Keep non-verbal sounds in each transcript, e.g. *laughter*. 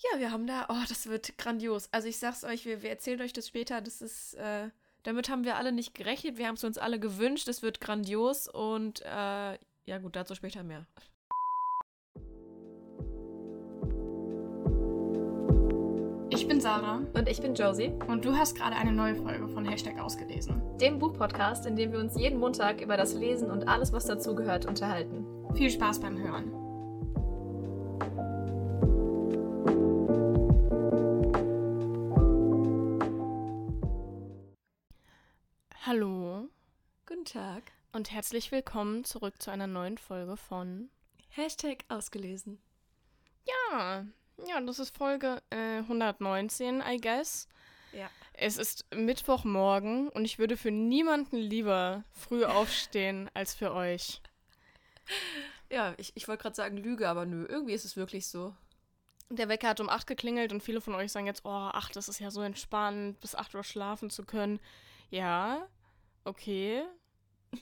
Ja, wir haben da, oh, das wird grandios. Also ich sag's euch, wir, wir erzählen euch das später. Das ist, äh, damit haben wir alle nicht gerechnet. Wir haben es uns alle gewünscht. Es wird grandios und äh, ja gut, dazu später mehr. Ich bin Sarah Und ich bin Josie, und du hast gerade eine neue Folge von Hashtag ausgelesen. dem Buchpodcast, in dem wir uns jeden Montag über das Lesen und alles, was dazugehört, unterhalten. Viel Spaß beim Hören. Hallo Guten Tag. und herzlich willkommen zurück zu einer neuen Folge von Hashtag ausgelesen. Ja, ja, das ist Folge äh, 119, I guess. Ja. Es ist Mittwochmorgen und ich würde für niemanden lieber früh *laughs* aufstehen als für euch. Ja, ich, ich wollte gerade sagen Lüge, aber nö, irgendwie ist es wirklich so. Der Wecker hat um 8 geklingelt und viele von euch sagen jetzt, oh, 8, das ist ja so entspannt, bis 8 Uhr schlafen zu können. Ja, okay.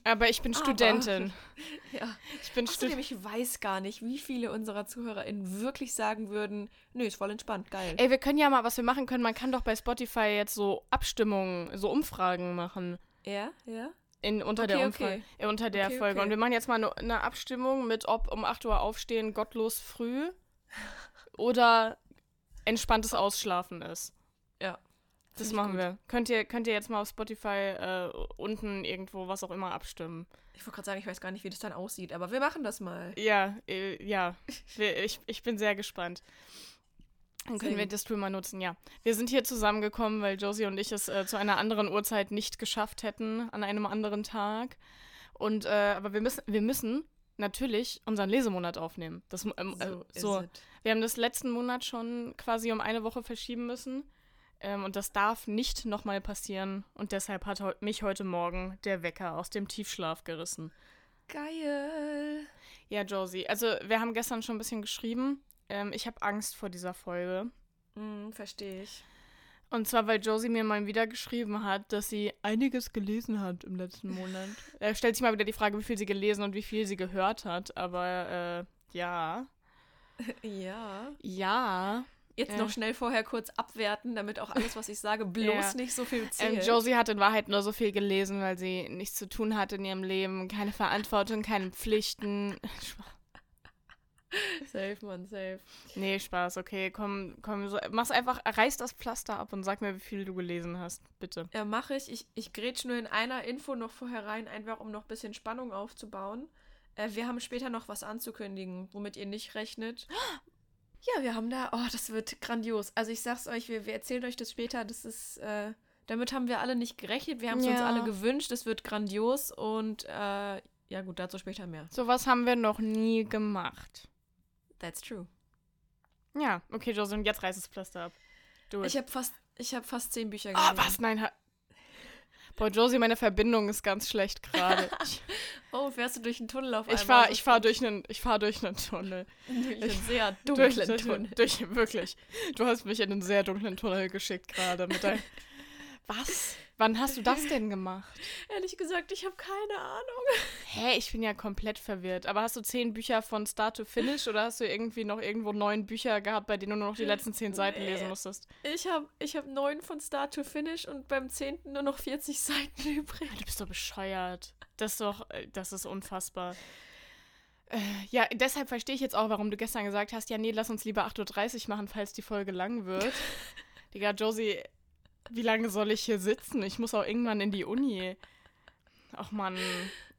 Aber ich bin Aber- Studentin. *laughs* Ja. Ich bin Studentin. ich weiß gar nicht, wie viele unserer ZuhörerInnen wirklich sagen würden, nö, ist voll entspannt, geil. Ey, wir können ja mal, was wir machen können, man kann doch bei Spotify jetzt so Abstimmungen, so Umfragen machen. Ja, ja. In, unter der Okay, Umfrage, okay. äh, unter der Okay, Folge. Und wir machen jetzt mal eine, eine Abstimmung mit, ob um 8 Uhr aufstehen gottlos früh *laughs* oder entspanntes Ausschlafen ist. Das machen gut. wir. Könnt ihr, könnt ihr jetzt mal auf Spotify äh, unten irgendwo was auch immer abstimmen? Ich wollte gerade sagen, ich weiß gar nicht, wie das dann aussieht, aber wir machen das mal. Ja, äh, ja. Ich, ich bin sehr gespannt. Dann können wir das Tool mal nutzen, ja. Wir sind hier zusammengekommen, weil Josie und ich es äh, zu einer anderen Uhrzeit nicht geschafft hätten, an einem anderen Tag. Und, äh, aber wir müssen, wir müssen natürlich unseren Lesemonat aufnehmen. Das, ähm, äh, so. es. Wir haben das letzten Monat schon quasi um eine Woche verschieben müssen. Ähm, und das darf nicht nochmal passieren. Und deshalb hat heu mich heute Morgen der Wecker aus dem Tiefschlaf gerissen. Geil. Ja, Josie. Also, wir haben gestern schon ein bisschen geschrieben. Ähm, ich habe Angst vor dieser Folge. Hm, verstehe ich. Und zwar, weil Josie mir mal wieder geschrieben hat, dass sie einiges gelesen hat im letzten *laughs* Monat. Er stellt sich mal wieder die Frage, wie viel sie gelesen und wie viel sie gehört hat. Aber äh, ja. *laughs* Ja. Ja. Jetzt Ja. noch schnell vorher kurz abwerten, damit auch alles, was ich sage, *laughs* bloß Ja. nicht so viel Ähm, zählt. Josie hat in Wahrheit nur so viel gelesen, weil sie nichts zu tun hat in ihrem Leben. Keine Verantwortung, keine Pflichten. *laughs* safe, Mann, safe. Nee, Spaß, okay. Komm, komm, so, mach's einfach, reiß das Pflaster ab und sag mir, wie viel du gelesen hast, bitte. Ja, mache ich. ich. Ich grätsch nur in einer Info noch vorher rein, einfach um noch ein bisschen Spannung aufzubauen. Äh, wir haben später noch was anzukündigen, womit ihr nicht rechnet. *gasps* Ja, wir haben da, oh, das wird grandios. Also ich sag's euch, wir, wir erzählen euch das später. Das ist, äh, damit haben wir alle nicht gerechnet. Wir haben es uns Ja. alle gewünscht. Das wird grandios und äh, ja gut, dazu später mehr. Sowas haben wir noch nie gemacht. That's true. Ja, okay, Josie, und jetzt reiß das Pflaster ab. Du. Ich habe fast, ich habe fast zehn Bücher Ah, gelesen. was? Nein, Boah, Josie, meine Verbindung ist ganz schlecht gerade. *laughs* Oh, fährst du durch einen Tunnel auf einmal? ich fahr, ich fahr durch einen, ich fahr durch einen Tunnel. *laughs* durch einen sehr *laughs* Durch, dunklen durch, Tunnel. durch, wirklich. Du hast mich in einen sehr dunklen Tunnel geschickt gerade mit deinem. Was? Wann hast du das denn gemacht? *laughs* Ehrlich gesagt, ich habe keine Ahnung. Hä, ich bin ja komplett verwirrt. Aber hast du zehn Bücher von Start to Finish oder hast du irgendwie noch irgendwo neun Bücher gehabt, bei denen du nur noch die letzten zehn Seiten lesen musstest? Ich habe ich hab neun von Start to Finish und beim zehnten nur noch 40 Seiten übrig. Du bist doch bescheuert. Das ist doch, äh, das ist unfassbar. Äh, ja, deshalb verstehe ich jetzt auch, warum du gestern gesagt hast, ja, nee, lass uns lieber 8.30 Uhr machen, falls die Folge lang wird. *laughs* Digga, Josie, wie lange soll ich hier sitzen? Ich muss auch irgendwann in die Uni. Ach man.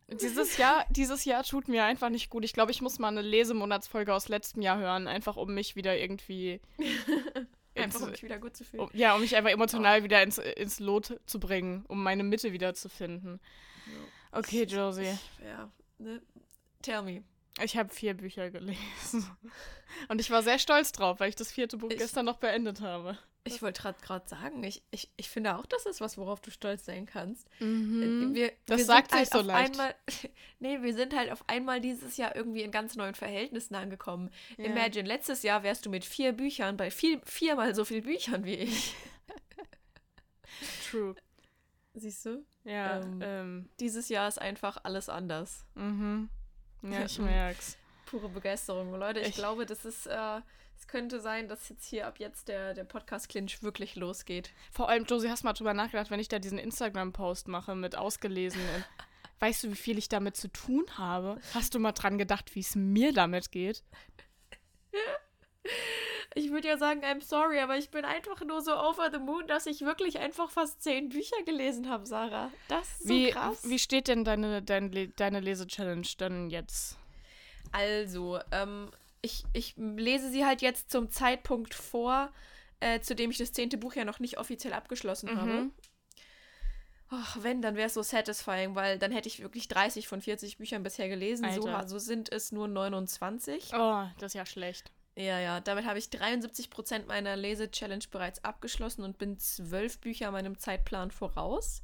Dieses Jahr, dieses Jahr tut mir einfach nicht gut. Ich glaube, ich muss mal eine Lesemonatsfolge aus letztem Jahr hören, einfach um mich wieder irgendwie. *laughs* Einfach um mich wieder gut zu fühlen. um, ja, um mich einfach emotional wieder ins, ins Lot zu bringen, um meine Mitte wieder zu finden. Okay, Josie. Ja, ne? Tell me. Ich habe vier Bücher gelesen. *laughs* Und ich war sehr stolz drauf, weil ich das vierte Buch Ich- gestern noch beendet habe. Ich wollte gerade sagen, ich, ich, ich finde auch, das ist was, worauf du stolz sein kannst. Mhm. Wir, Das wir sagt sich so auf leicht. Einmal, *laughs* nee, wir sind halt auf einmal dieses Jahr irgendwie in ganz neuen Verhältnissen angekommen. Ja. Imagine, letztes Jahr wärst du mit vier Büchern bei viel, viermal so viel Büchern wie ich. True. Siehst du? Ja, Ähm, ähm, Dieses Jahr ist einfach alles anders. mhm. Ja, ich *laughs* merk's. Pure Begeisterung. Leute, ich, Ich- glaube, das ist, äh, Es könnte sein, dass jetzt hier ab jetzt der, der Podcast-Clinch wirklich losgeht. Vor allem, Josie, hast du mal drüber nachgedacht, wenn ich da diesen Instagram-Post mache mit ausgelesenen. *laughs* weißt du, wie viel ich damit zu tun habe? Hast du mal dran gedacht, wie es mir damit geht? Ich würde ja sagen, I'm sorry, aber ich bin einfach nur so over the moon, dass ich wirklich einfach fast zehn Bücher gelesen habe, Sarah. Das ist so wie, krass. Wie steht denn deine, deine, deine Lese-Challenge dann jetzt? Also, ähm, ich, ich lese sie halt jetzt zum Zeitpunkt vor, äh, zu dem ich das zehnte Buch ja noch nicht offiziell abgeschlossen Mhm. habe. Ach, wenn, dann wäre es so satisfying, weil dann hätte ich wirklich 30 von 40 Büchern bisher gelesen. So, so sind es nur 29. Oh, das ist ja schlecht. Ja, ja, damit habe ich 73% meiner Lese-Challenge bereits abgeschlossen und bin zwölf Bücher meinem Zeitplan voraus.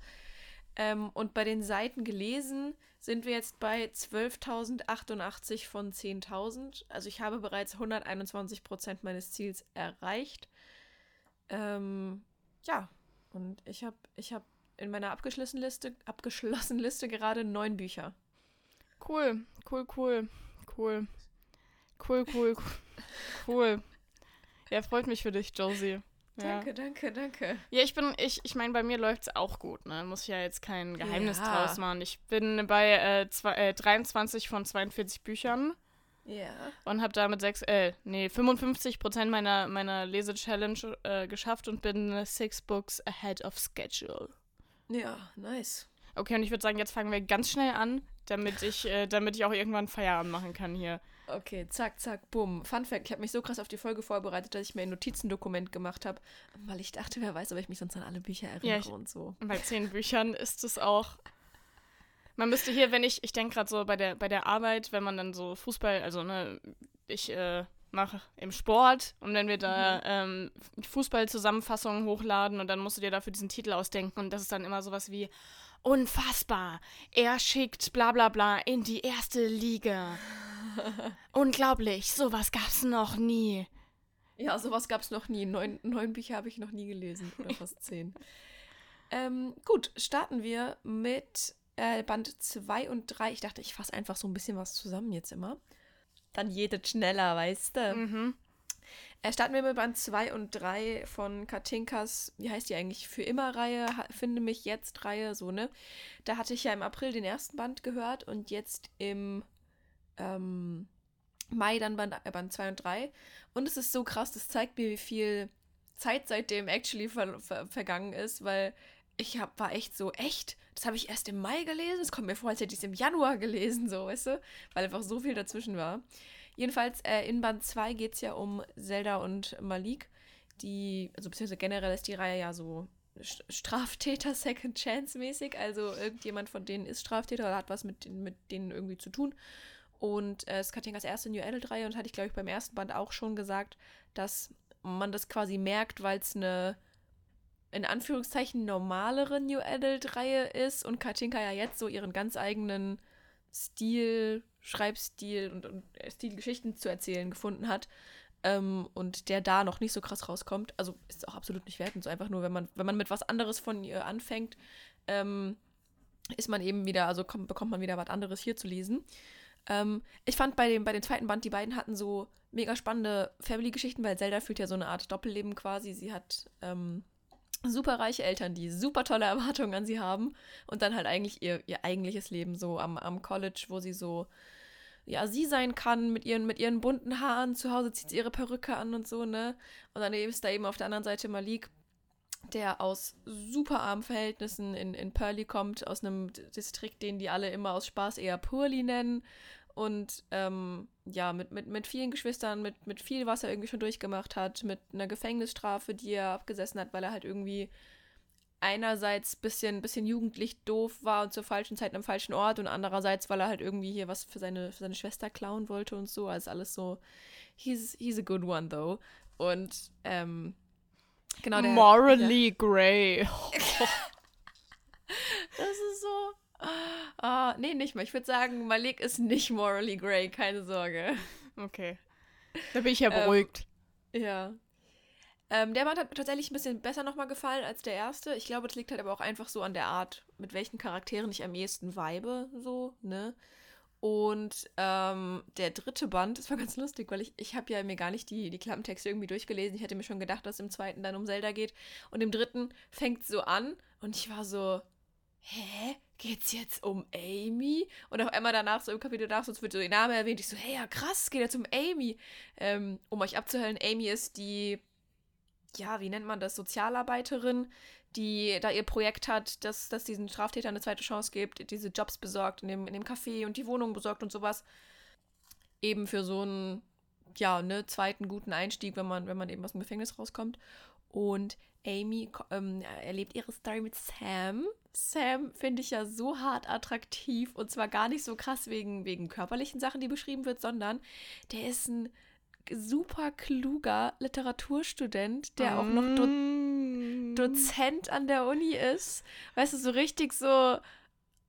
Ähm, und bei den Seiten gelesen sind wir jetzt bei 12.088 von 10.000. Also ich habe bereits 121% meines Ziels erreicht. Ähm, ja, und ich habe ich hab in meiner abgeschlossenen Liste, abgeschlossenen Liste gerade neun Bücher. Cool, cool, cool. Cool, cool, cool. cool. Ja, freut mich für dich, Josie. Ja. Danke, danke, danke. Ja, ich bin, ich, ich meine, bei mir läuft es auch gut, ne? Muss ich ja jetzt kein Geheimnis Ja. draus machen. Ich bin bei äh, zwei, äh, 23 von 42 Büchern Ja. und habe damit sechs, äh, nee, 55 Prozent meiner, meiner Lese-Challenge äh, geschafft und bin six books ahead of schedule. Ja, nice. Okay, und ich würde sagen, jetzt fangen wir ganz schnell an, damit ich, äh, damit ich auch irgendwann Feierabend machen kann hier. Okay, zack, zack, bumm. Fun Fact, ich habe mich so krass auf die Folge vorbereitet, dass ich mir ein Notizendokument gemacht habe, weil ich dachte, wer weiß, ob ich mich sonst an alle Bücher erinnere ich- und so. Bei zehn Büchern ist es auch. Man müsste hier, wenn ich, ich denke gerade so bei der, bei der Arbeit, wenn man dann so Fußball, also ne, ich äh, mache im Sport und wenn wir da ähm, Fußball-Zusammenfassungen hochladen und dann musst du dir dafür diesen Titel ausdenken und das ist dann immer sowas wie Unfassbar. Er schickt bla bla bla in die erste Liga. *laughs* Unglaublich, sowas gab's noch nie. Ja, sowas gab es noch nie. Neun, neun Bücher habe ich noch nie gelesen. Oder *laughs* fast zehn. ähm, gut, starten wir mit äh, Band 2 und 3. Ich dachte, ich fasse einfach so ein bisschen was zusammen jetzt immer. Dann jedes schneller, weißt du. Mhm. Äh, starten wir mit Band 2 und 3 von Katinkas, wie heißt die eigentlich, für immer Reihe, finde mich jetzt Reihe, so, ne? Da hatte ich ja im April den ersten Band gehört und jetzt im ähm, Mai dann Band, äh, Band 2 und 3. Und es ist so krass, das zeigt mir, wie viel Zeit seitdem actually ver ver vergangen ist, weil ich hab, war echt so, echt? Das habe ich erst im Mai gelesen? Es kommt mir vor, als hätte ich es im Januar gelesen, so, weißt du? Weil einfach so viel dazwischen war. Jedenfalls äh, in Band 2 geht es ja um Zelda und Malik, die, also beziehungsweise generell ist die Reihe ja so St- Straftäter *laughs* Second Chance mäßig. Also irgendjemand von denen ist Straftäter oder hat was mit, mit denen irgendwie zu tun. Und äh, Katinkas erste New Adult-Reihe und hatte ich, glaube ich, beim ersten Band auch schon gesagt, dass man das quasi merkt, weil es eine in Anführungszeichen normalere New Adult-Reihe ist und Katinka ja jetzt so ihren ganz eigenen Stil, Schreibstil und, und äh, Stil, Geschichten zu erzählen gefunden hat. Ähm, und der da noch nicht so krass rauskommt. Also ist auch absolut nicht wertend. So einfach nur, wenn man, wenn man mit was anderes von ihr anfängt, ähm, ist man eben wieder, also kommt, bekommt man wieder was anderes hier zu lesen. Ähm, ich fand bei dem, bei dem zweiten Band, die beiden hatten so mega spannende Family-Geschichten, weil Zelda führt ja so eine Art Doppelleben quasi. Sie hat ähm, super reiche Eltern, die super tolle Erwartungen an sie haben und dann halt eigentlich ihr, ihr eigentliches Leben so am, am College, wo sie so ja, sie sein kann mit ihren, mit ihren bunten Haaren. Zu Hause zieht sie ihre Perücke an und so, ne? Und dann ist da eben auf der anderen Seite Malik, der aus super armen Verhältnissen in, in Pearly kommt, aus einem Distrikt, den die alle immer aus Spaß eher Purli nennen. Und ähm, ja, mit, mit, mit vielen Geschwistern, mit, mit viel, was er irgendwie schon durchgemacht hat, mit einer Gefängnisstrafe, die er abgesessen hat, weil er halt irgendwie einerseits bisschen, bisschen jugendlich doof war und zur falschen Zeit am falschen Ort und andererseits, weil er halt irgendwie hier was für seine, für seine Schwester klauen wollte und so. Also alles so, he's, he's a good one though. Und ähm, genau der. Morally grey. *laughs* *laughs* Das ist so. Ah, nee, nicht mal. Ich würde sagen, Malik ist nicht morally grey, keine Sorge. Okay. Da bin ich ja Ähm, beruhigt. Ja. Ähm, der Band hat mir tatsächlich ein bisschen besser nochmal gefallen als der erste. Ich glaube, das liegt halt aber auch einfach so an der Art, mit welchen Charakteren ich am ehesten vibe, so, ne? Und ähm, der dritte Band, das war ganz lustig, weil ich, ich habe ja mir gar nicht die, die Klappentexte irgendwie durchgelesen. Ich hätte mir schon gedacht, dass es im zweiten dann um Zelda geht. Und im dritten fängt so an und ich war so, hä? Geht's jetzt um Amy? Und auf einmal danach, so im Kapitel danach, so wird so ihr Name erwähnt. Ich so, hey, ja krass, geht jetzt um Amy. Ähm, um euch abzuhellen, Amy ist die, ja, wie nennt man das, Sozialarbeiterin, die da ihr Projekt hat, dass, dass diesen Straftätern eine zweite Chance gibt, diese Jobs besorgt in dem, in dem Café und die Wohnung besorgt und sowas. Eben für so einen, ja, ne, zweiten guten Einstieg, wenn man, wenn man eben aus dem Gefängnis rauskommt. Und Amy ähm, erlebt ihre Story mit Sam. Sam finde ich ja so hart attraktiv und zwar gar nicht so krass wegen, wegen körperlichen Sachen, die beschrieben wird, sondern der ist ein super kluger Literaturstudent, der auch noch Do Mm. Dozent an der Uni ist. Weißt du, so richtig so.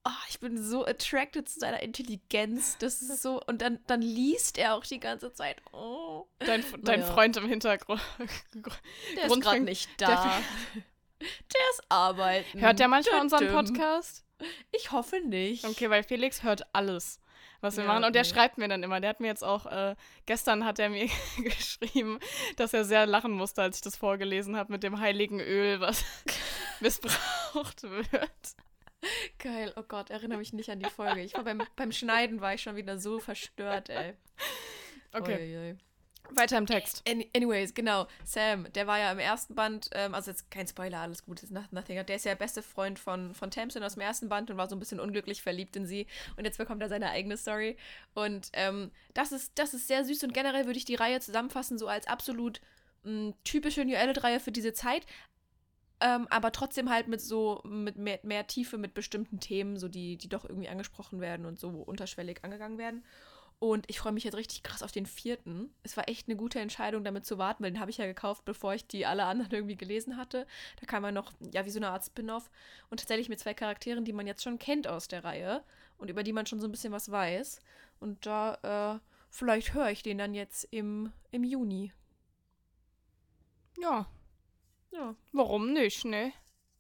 Oh, ich bin so attracted zu seiner Intelligenz. Das ist so. Und dann, dann liest er auch die ganze Zeit. Oh. Dein, *laughs* dein Naja. Freund im Hintergrund. Der ist gerade nicht da. Der *laughs* *laughs* ist arbeiten. Hört der manchmal unseren. Podcast? Ich hoffe nicht. Okay, weil Felix hört alles, was wir Ja, machen. Und der nee. schreibt mir dann immer. Der hat mir jetzt auch, äh, gestern hat er mir *laughs* geschrieben, dass er sehr lachen musste, als ich das vorgelesen habe mit dem heiligen Öl, was *laughs* missbraucht wird. Geil. Oh Gott, erinnere mich nicht an die Folge. Ich war beim, beim Schneiden war ich schon wieder so verstört, ey. Okay, Uiuiui. Weiter im Text. Any- Anyways, genau. Sam, der war ja im ersten Band, ähm, also jetzt kein Spoiler, alles gut, ist not- nothing. Der ist ja der beste Freund von, von Tamsin aus dem ersten Band und war so ein bisschen unglücklich verliebt in sie. Und jetzt bekommt er seine eigene Story. Und ähm, das, ist, das ist sehr süß und generell würde ich die Reihe zusammenfassen, so als absolut mh, typische New Adult-Reihe für diese Zeit. Ähm, aber trotzdem halt mit so, mit mehr, mehr Tiefe, mit bestimmten Themen, so die, die doch irgendwie angesprochen werden und so unterschwellig angegangen werden. Und ich freue mich jetzt richtig krass auf den vierten. Es war echt eine gute Entscheidung, damit zu warten, weil den habe ich ja gekauft, bevor ich die alle anderen irgendwie gelesen hatte. Da kam ja noch, ja, wie so eine Art Spin-off. Und tatsächlich mit zwei Charakteren, die man jetzt schon kennt aus der Reihe und über die man schon so ein bisschen was weiß. Und da, äh, vielleicht höre ich den dann jetzt im, im Juni. Ja, Ja. warum nicht, ne?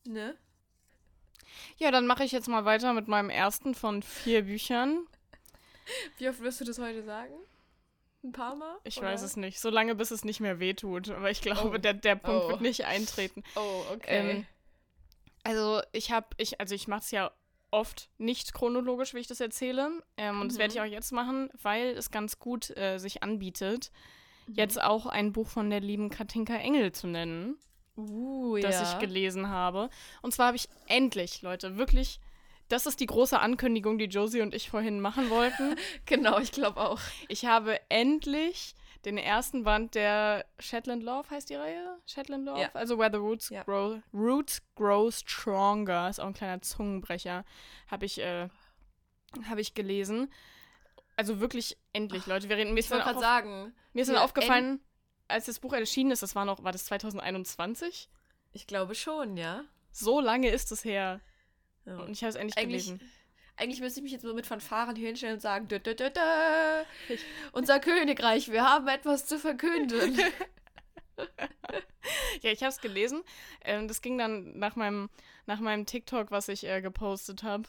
Ne? Ja, dann mache ich jetzt mal weiter mit meinem ersten von vier Büchern. Wie oft wirst du das heute sagen? Ein paar Mal? Ich oder? weiß es nicht, solange bis es nicht mehr wehtut. Aber ich glaube, Oh. der, der Punkt Oh. wird nicht eintreten. *laughs* Oh, okay. Ähm, Also ich habe, ich, also ich mache es ja oft nicht chronologisch, wie ich das erzähle. Ähm, und das werde ich Mhm. auch jetzt machen, weil es ganz gut äh, sich anbietet, Mhm. jetzt auch ein Buch von der lieben Katinka Engel zu nennen, uh, das ja. ich gelesen habe. Und zwar habe ich endlich, Leute, wirklich, das ist die große Ankündigung, die Josie und ich vorhin machen wollten. *laughs* Genau, ich glaube auch. Ich habe endlich den ersten Band der Shetland Love, heißt die Reihe? Shetland Love? Ja. Also Where the Roots, Ja. grow, Roots Grow Stronger, ist auch ein kleiner Zungenbrecher, habe ich, äh, hab ich gelesen. Also wirklich endlich, Leute. Wir reden, mir ist Ich wollte gerade sagen, mir ist dann aufgefallen, als das Buch erschienen ist, das war noch, war das 2021? ich glaube schon, ja. So lange ist es her. Ja. Und ich habe es endlich Eigentlich, gelesen. eigentlich müsste ich mich jetzt so mit Fanfaren hier hinstellen und sagen, dö, dö, dö, dö. unser Königreich, wir haben etwas zu verkünden. *laughs* Ja, ich habe es gelesen. Ähm, das ging dann nach meinem, nach meinem TikTok, was ich äh, gepostet habe.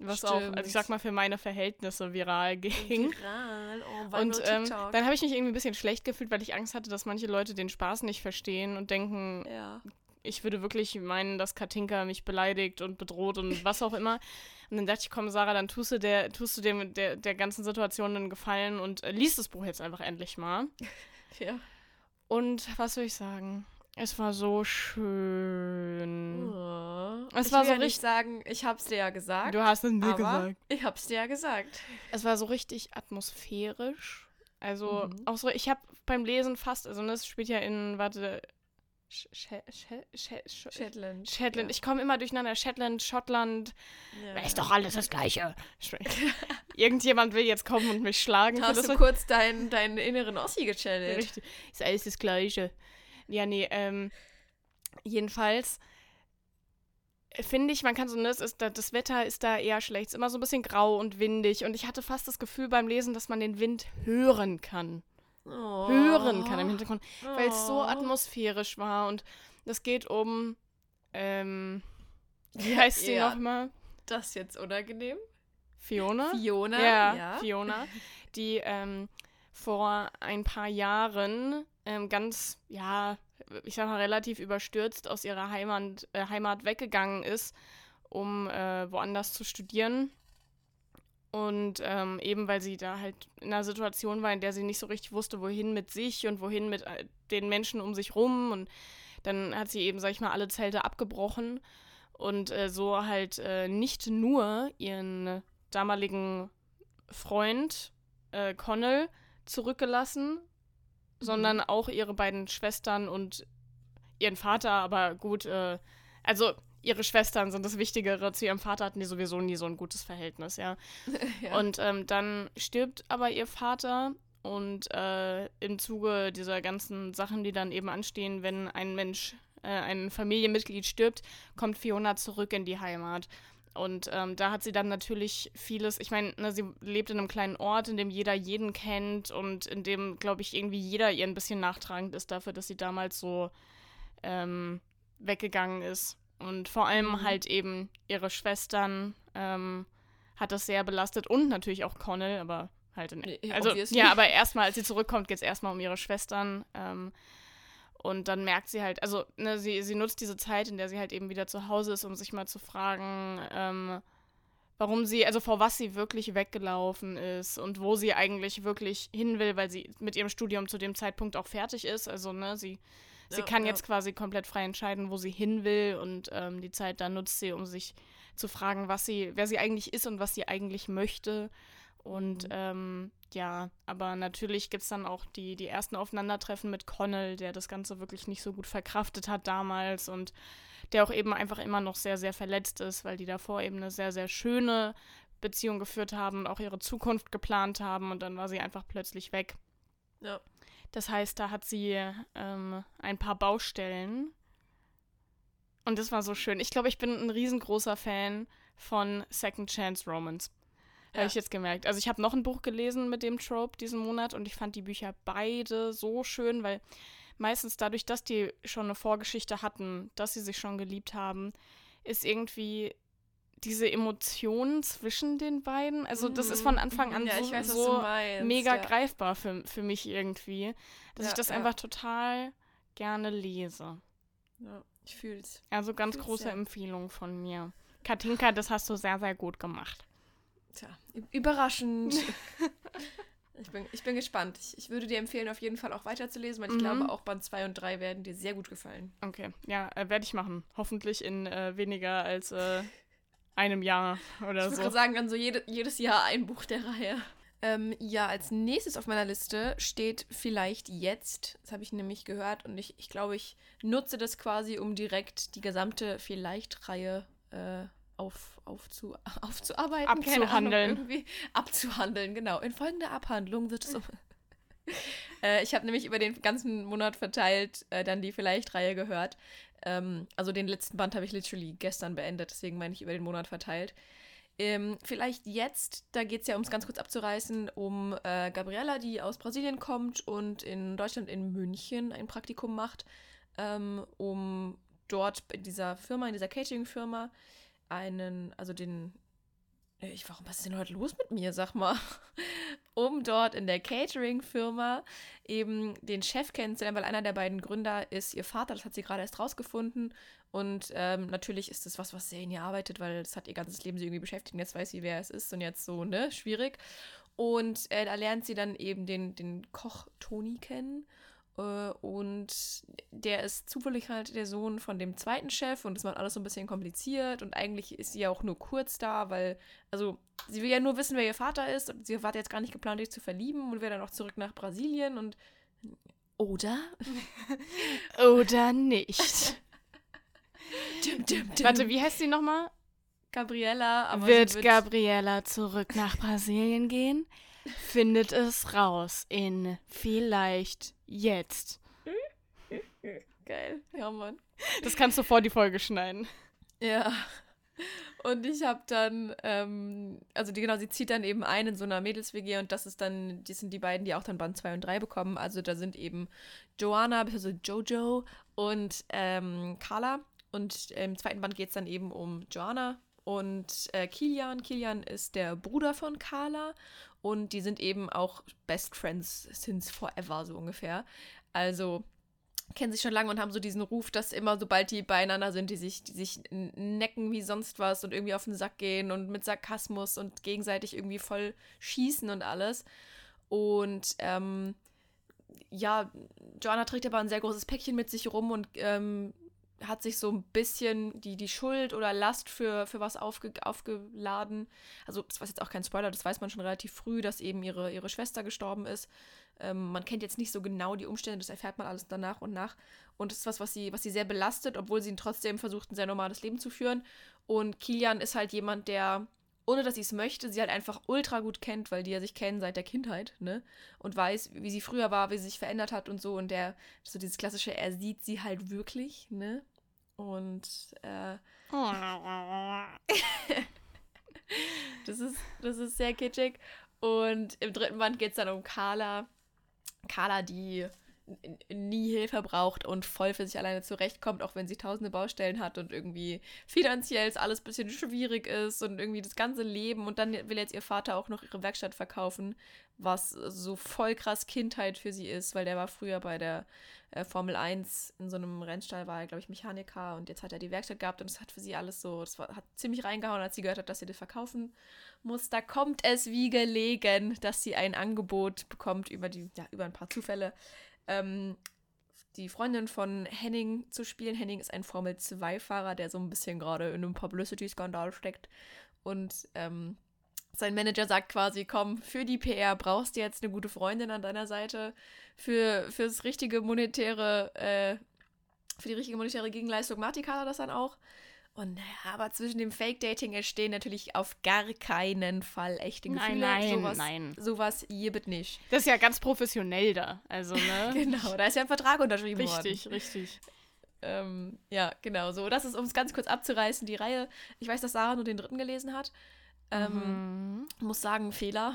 Was auch, also ich Stimmt. sag mal, für meine Verhältnisse viral ging. Viral, oh, Und ähm, dann habe ich mich irgendwie ein bisschen schlecht gefühlt, weil ich Angst hatte, dass manche Leute den Spaß nicht verstehen und denken, ja. Ich würde wirklich meinen, dass Katinka mich beleidigt und bedroht und was auch immer. Und dann dachte ich, komm, Sarah, dann tust du der, tust du dem der, der ganzen Situation einen Gefallen und äh, liest das Buch jetzt einfach endlich mal. *laughs* ja. Und was soll ich sagen? Es war so schön. Oh. Es ich war will so ja nicht sagen, ich hab's dir ja gesagt. Du hast es mir gesagt. ich hab's dir ja gesagt. Es war so richtig atmosphärisch. Also Mhm. auch so, ich habe beim Lesen fast, also das spielt ja in, warte, Shetland. Shetland. Ich komme immer durcheinander. Shetland, Schottland. ja. Ist doch alles das Gleiche. *laughs* Irgendjemand will jetzt kommen und mich schlagen. Hast das, du kurz deinen, deinen inneren Ossi gechannelt? Richtig. Ist alles das Gleiche. Ja, nee, ähm, jedenfalls finde ich, man kann so, ne, es ist, da- das Wetter ist da eher schlecht. Es ist immer so ein bisschen grau und windig. Und ich hatte fast das Gefühl beim Lesen, dass man den Wind hören kann. Oh. Hören kann im Hintergrund. Weil es so Oh. atmosphärisch war. Und das geht um, ähm, wie *laughs* heißt sie Ja. nochmal? Das jetzt unangenehm? Fiona? Fiona, ja, ja. Fiona, die ähm, vor ein paar Jahren ähm, ganz, ja, ich sag mal, relativ überstürzt aus ihrer Heimat, äh, Heimat weggegangen ist, um äh, woanders zu studieren. Und ähm, eben weil sie da halt in einer Situation war, in der sie nicht so richtig wusste, wohin mit sich und wohin mit äh, den Menschen um sich rum. Und dann hat sie eben, sag ich mal, alle Zelte abgebrochen und äh, so halt äh, nicht nur ihren damaligen Freund äh, Connell zurückgelassen, mhm. sondern auch ihre beiden Schwestern und ihren Vater, aber gut, äh, also ihre Schwestern sind das Wichtigere. Zu ihrem Vater hatten die sowieso nie so ein gutes Verhältnis, ja. *laughs* ja. Und ähm, dann stirbt aber ihr Vater und äh, im Zuge dieser ganzen Sachen, die dann eben anstehen, wenn ein Mensch, äh, ein Familienmitglied stirbt, kommt Fiona zurück in die Heimat. Und ähm, da hat sie dann natürlich vieles, ich meine, ne, sie lebt in einem kleinen Ort, in dem jeder jeden kennt und in dem, glaube ich, irgendwie jeder ihr ein bisschen nachtragend ist dafür, dass sie damals so ähm, weggegangen ist. Und vor allem mhm. halt eben ihre Schwestern ähm, hat das sehr belastet und natürlich auch Connell, aber halt in, also Obviously. ja, aber erstmal, als sie zurückkommt, geht es erstmal um ihre Schwestern. Ähm, und dann merkt sie halt, also ne, sie, sie nutzt diese Zeit, in der sie halt eben wieder zu Hause ist, um sich mal zu fragen, ähm, warum sie, also vor was sie wirklich weggelaufen ist und wo sie eigentlich wirklich hin will, weil sie mit ihrem Studium zu dem Zeitpunkt auch fertig ist. Also, ne, sie Sie ja, kann ja. jetzt quasi komplett frei entscheiden, wo sie hin will und ähm, die Zeit dann nutzt sie, um sich zu fragen, was sie, wer sie eigentlich ist und was sie eigentlich möchte. Und mhm. ähm, ja, aber natürlich gibt es dann auch die, die ersten Aufeinandertreffen mit Connell, der das Ganze wirklich nicht so gut verkraftet hat damals und der auch eben einfach immer noch sehr, sehr verletzt ist, weil die davor eben eine sehr, sehr schöne Beziehung geführt haben und auch ihre Zukunft geplant haben und dann war sie einfach plötzlich weg. Ja. Das heißt, da hat sie ähm, ein paar Baustellen. Und das war so schön. Ich glaube, ich bin ein riesengroßer Fan von Second Chance Romans. Ja. Habe ich jetzt gemerkt. Also ich habe noch ein Buch gelesen mit dem Trope diesen Monat und ich fand die Bücher beide so schön, weil meistens dadurch, dass die schon eine Vorgeschichte hatten, dass sie sich schon geliebt haben, ist irgendwie diese Emotionen zwischen den beiden. Also das ist von mhm. Anfang an ja, so, weiß, so mega ja. greifbar für, für mich irgendwie, dass ja, ich das einfach total gerne lese. Ja, ich fühl's. Also ganz fühl's, große Empfehlung von mir. Katinka, das hast du sehr, sehr gut gemacht. Tja, überraschend. *laughs* ich, bin, ich bin gespannt. Ich, ich würde dir empfehlen, auf jeden Fall auch weiterzulesen, weil ich mhm. glaube, auch Band 2 und 3 werden dir sehr gut gefallen. Okay, ja, äh, werde ich machen. Hoffentlich in äh, weniger als äh, einem Jahr oder ich so. Ich würde sagen, dann so jede, jedes Jahr ein Buch der Reihe. Ähm, ja, als nächstes auf meiner Liste steht vielleicht jetzt. Das habe ich nämlich gehört und ich, ich glaube, ich nutze das quasi, um direkt die gesamte Vielleicht-Reihe äh, auf, aufzu, *laughs* aufzuarbeiten. Abzuhandeln. Ahnung, irgendwie abzuhandeln, genau. In folgender Abhandlung wird es um. *laughs* äh, ich habe nämlich über den ganzen Monat verteilt äh, dann die Vielleicht-Reihe gehört. Ähm, also den letzten Band habe ich literally gestern beendet, deswegen meine ich über den Monat verteilt. Ähm, vielleicht jetzt, da geht es ja, um es ganz kurz abzureißen, um äh, Gabriella, die aus Brasilien kommt und in Deutschland in München ein Praktikum macht, ähm, um dort in dieser Firma, in dieser Catering-Firma, einen, also den ich, warum, was ist denn heute los mit mir, sag mal? *laughs* um dort in der Catering-Firma eben den Chef kennenzulernen, weil einer der beiden Gründer ist ihr Vater, das hat sie gerade erst rausgefunden. Und ähm, natürlich ist das was, was sehr in ihr arbeitet, weil das hat ihr ganzes Leben sie irgendwie beschäftigt. Und jetzt weiß sie, wer es ist und jetzt so, ne, schwierig. Und äh, da lernt sie dann eben den, den Koch Toni kennen äh, und der ist zufällig halt der Sohn von dem zweiten Chef und das macht alles so ein bisschen kompliziert und eigentlich ist sie ja auch nur kurz da, weil, also sie will ja nur wissen, wer ihr Vater ist und sie hat jetzt gar nicht geplant, sich zu verlieben und will dann auch zurück nach Brasilien und oder? *laughs* oder nicht. *laughs* dim, dim, dim. Warte, wie heißt sie nochmal? Gabriella. wird, wird Gabriella zurück nach Brasilien gehen? findet es raus in vielleicht jetzt. Geil. Ja, Mann. Das kannst du vor die Folge schneiden. Ja. Und ich habe dann, ähm, also die, genau, sie zieht dann eben ein in so einer Mädels-WG und das ist dann, die sind die beiden, die auch dann Band 2 und 3 bekommen. Also da sind eben Joanna, also Jojo und ähm, Carla. Und im zweiten Band geht es dann eben um Joanna und äh, Kilian. Kilian ist der Bruder von Carla und die sind eben auch Best Friends since forever, so ungefähr. Also kennen sich schon lange und haben so diesen Ruf, dass immer, sobald die beieinander sind, die sich, die sich necken wie sonst was und irgendwie auf den Sack gehen und mit Sarkasmus und gegenseitig irgendwie voll schießen und alles. Und ähm, ja, Joanna trägt aber ein sehr großes Päckchen mit sich rum und ähm, hat sich so ein bisschen die, die Schuld oder Last für, für was aufge, aufgeladen. Also, das war jetzt auch kein Spoiler, das weiß man schon relativ früh, dass eben ihre, ihre Schwester gestorben ist. Ähm, man kennt jetzt nicht so genau die Umstände, das erfährt man alles danach und nach. Und das ist was, was sie, was sie sehr belastet, obwohl sie trotzdem versucht, ein sehr normales Leben zu führen. Und Kilian ist halt jemand, der, ohne dass sie es möchte, sie halt einfach ultra gut kennt, weil die ja sich kennen seit der Kindheit, ne? Und weiß, wie sie früher war, wie sie sich verändert hat und so. Und der, so dieses klassische, er sieht sie halt wirklich, ne? Und äh, *laughs* das, ist, das ist sehr kitschig. Und im dritten Band geht es dann um Carla, Carla, die nie Hilfe braucht und voll für sich alleine zurechtkommt, auch wenn sie tausende Baustellen hat und irgendwie finanziell alles ein bisschen schwierig ist und irgendwie das ganze Leben und dann will jetzt ihr Vater auch noch ihre Werkstatt verkaufen, was so voll krass Kindheit für sie ist, weil der war früher bei der äh, Formel 1 in so einem Rennstall, war er, glaube ich, Mechaniker und jetzt hat er die Werkstatt gehabt und es hat für sie alles so, das war, hat ziemlich reingehauen, als sie gehört hat, dass sie das verkaufen muss. Da kommt es wie gelegen, dass sie ein Angebot bekommt über die, ja, über ein paar Zufälle. Ähm, die Freundin von Henning zu spielen. Henning ist ein Formel-2-Fahrer, der so ein bisschen gerade in einem Publicity-Skandal steckt. Und ähm, sein Manager sagt quasi, komm, für die PR brauchst du jetzt eine gute Freundin an deiner Seite. Für fürs richtige monetäre, äh, für die richtige monetäre Gegenleistung macht die Carla das dann auch. Und naja, aber zwischen dem Fake-Dating entstehen natürlich auf gar keinen Fall echte Gefühle. Nein, nein, sowas, nein. Sowas jebet nicht. Das ist ja ganz professionell da. Also, ne? *laughs* genau, da ist ja ein Vertrag unterschrieben richtig, worden. Richtig, richtig. Ähm, ja, genau so. Das ist, um es ganz kurz abzureißen, die Reihe. Ich weiß, dass Sarah nur den dritten gelesen hat. Ähm, Mhm. Muss sagen, Fehler.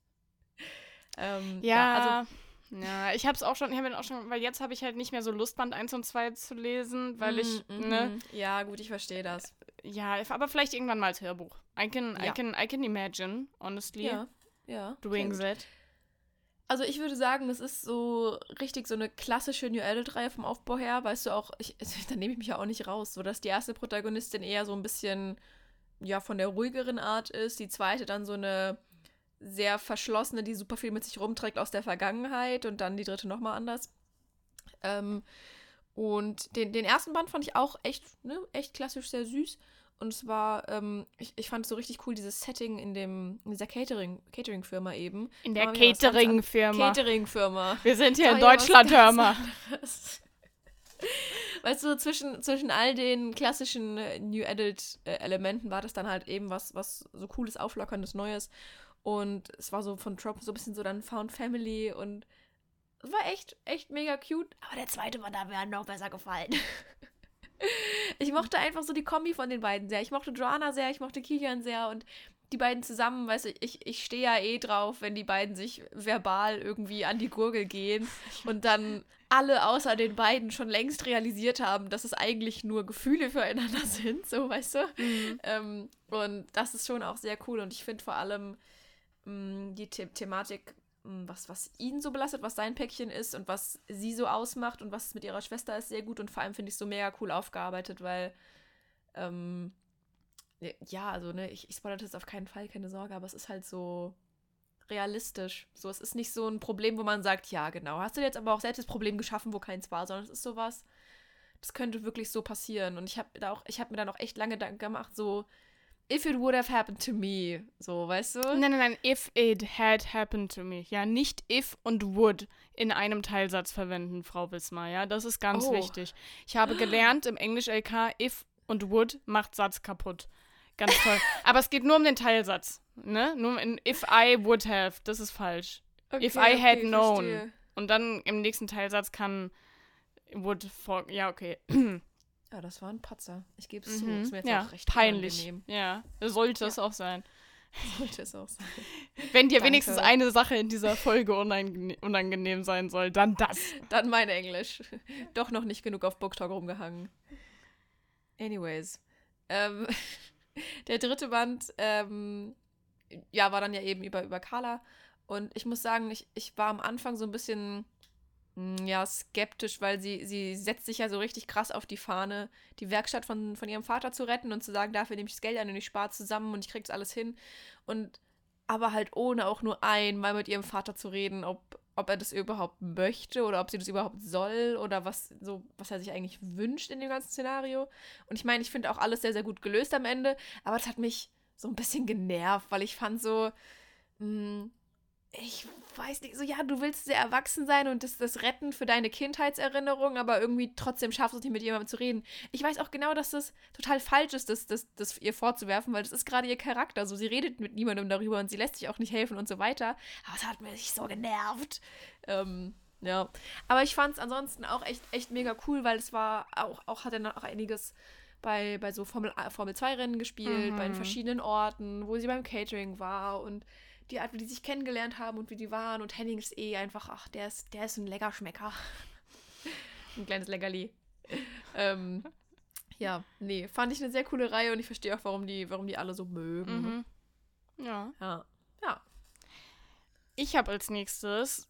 *laughs* ähm, Ja, also ja, ich hab's auch schon, ich habe auch schon, weil jetzt habe ich halt nicht mehr so Lust, Band 1 und 2 zu lesen, weil ich, Mm, ne, mhm. Ja, gut, ich verstehe das. ja, aber vielleicht irgendwann mal als Hörbuch. I can, I Ja. can, I can imagine, honestly, Ja, ja. doing gut. that. Also ich würde sagen, es ist so richtig so eine klassische New Adult-Reihe vom Aufbau her, weißt du auch, ich, *laughs* da nehme ich mich ja auch nicht raus, so dass die erste Protagonistin eher so ein bisschen, ja, von der ruhigeren Art ist, die zweite dann so eine sehr verschlossene, die super viel mit sich rumträgt aus der Vergangenheit und dann die dritte nochmal anders. Ähm, und den, den ersten Band fand ich auch echt, ne, echt klassisch sehr süß. Und es war, ähm, ich, ich fand es so richtig cool, dieses Setting in dem, in dieser Catering, Catering-Firma eben. In der Catering-Firma. Catering-Firma. Wir sind hier in Deutschland, hör mal. *laughs* Weißt du, zwischen, zwischen all den klassischen äh, New Adult-Elementen war das dann halt eben was, was so cooles, auflockerndes, Neues. Und es war so von Trop so ein bisschen so dann Found Family und es war echt, echt mega cute. Aber der zweite war da mir noch besser gefallen. *laughs* ich mochte einfach so die Kombi von den beiden sehr. Ich mochte Joanna sehr, ich mochte Kilian sehr und die beiden zusammen, weißt du, ich, ich stehe ja eh drauf, wenn die beiden sich verbal irgendwie an die Gurgel gehen und dann alle außer den beiden schon längst realisiert haben, dass es eigentlich nur Gefühle füreinander *laughs* sind, so weißt du. Mhm. Ähm, und das ist schon auch sehr cool und ich finde vor allem die The Thematik, mh, was, was ihn so belastet, was sein Päckchen ist und was sie so ausmacht und was mit ihrer Schwester ist, sehr gut und vor allem finde ich so mega cool aufgearbeitet, weil ähm, ja, also ne, ich, ich spoilere das auf keinen Fall, keine Sorge, aber es ist halt so realistisch. So, es ist nicht so ein Problem, wo man sagt, ja, genau, hast du jetzt aber auch selbst das Problem geschaffen, wo keins war, sondern es ist sowas, das könnte wirklich so passieren. Und ich habe da auch, ich habe mir dann auch echt lange Gedanken gemacht, so, if it would have happened to me, so, weißt du? Nein, nein, nein, if it had happened to me. Ja, nicht if und would in einem Teilsatz verwenden, Frau Wismar, ja, das ist ganz Oh. wichtig. Ich habe gelernt im Englisch LK, if und would macht Satz kaputt. Ganz toll. *laughs* Aber es geht nur um den Teilsatz, ne? Nur in if I would have, das ist falsch. if I had known. verstehe. Und dann im nächsten Teilsatz kann would vor, ja, okay. Ja, das war ein Patzer. Ich gebe es zu. Mhm. Ist mir jetzt Ja, auch recht peinlich. unangenehm. Ja, sollte Ja. es auch sein. Sollte es auch sein. *laughs* Wenn dir Danke. wenigstens eine Sache in dieser Folge unangenehm, unangenehm sein soll, dann das. *laughs* Dann mein Englisch. Doch noch nicht genug auf BookTok rumgehangen. Anyways. Ähm, *laughs* der dritte Band, ähm, ja, war dann ja eben über, über Carla. Und ich muss sagen, ich, ich war am Anfang so ein bisschen, ja, skeptisch, weil sie, sie setzt sich ja so richtig krass auf die Fahne, die Werkstatt von, von ihrem Vater zu retten und zu sagen, dafür nehme ich das Geld an und ich spare zusammen und ich krieg's alles hin. Und aber halt ohne auch nur einmal mit ihrem Vater zu reden, ob, ob er das überhaupt möchte oder ob sie das überhaupt soll oder was so, was er sich eigentlich wünscht in dem ganzen Szenario. Und ich meine, ich finde auch alles sehr, sehr gut gelöst am Ende, aber das hat mich so ein bisschen genervt, weil ich fand so, mh, ich weiß nicht, so ja, du willst sehr erwachsen sein und das, das retten für deine Kindheitserinnerung, aber irgendwie trotzdem schaffst du es nicht mit jemandem zu reden. Ich weiß auch genau, dass das total falsch ist, das, das, das ihr vorzuwerfen, weil das ist gerade ihr Charakter. So, sie redet mit niemandem darüber und sie lässt sich auch nicht helfen und so weiter. Aber es hat mich so genervt. Ähm, ja. Aber ich fand es ansonsten auch echt, echt mega cool, weil es war auch, auch hat er noch einiges bei, bei so Formel, Formel 2 Rennen gespielt, Mhm. bei den verschiedenen Orten, wo sie beim Catering war und die Art, wie die sich kennengelernt haben und wie die waren. Und Henning ist eh einfach, ach, der ist, der ist ein Leckerschmecker. *laughs* ein kleines Leckerli. *laughs* ähm, ja, nee, fand ich eine sehr coole Reihe und ich verstehe auch, warum die, warum die alle so mögen. Mhm. Ja. Ja. Ja. Ich habe als nächstes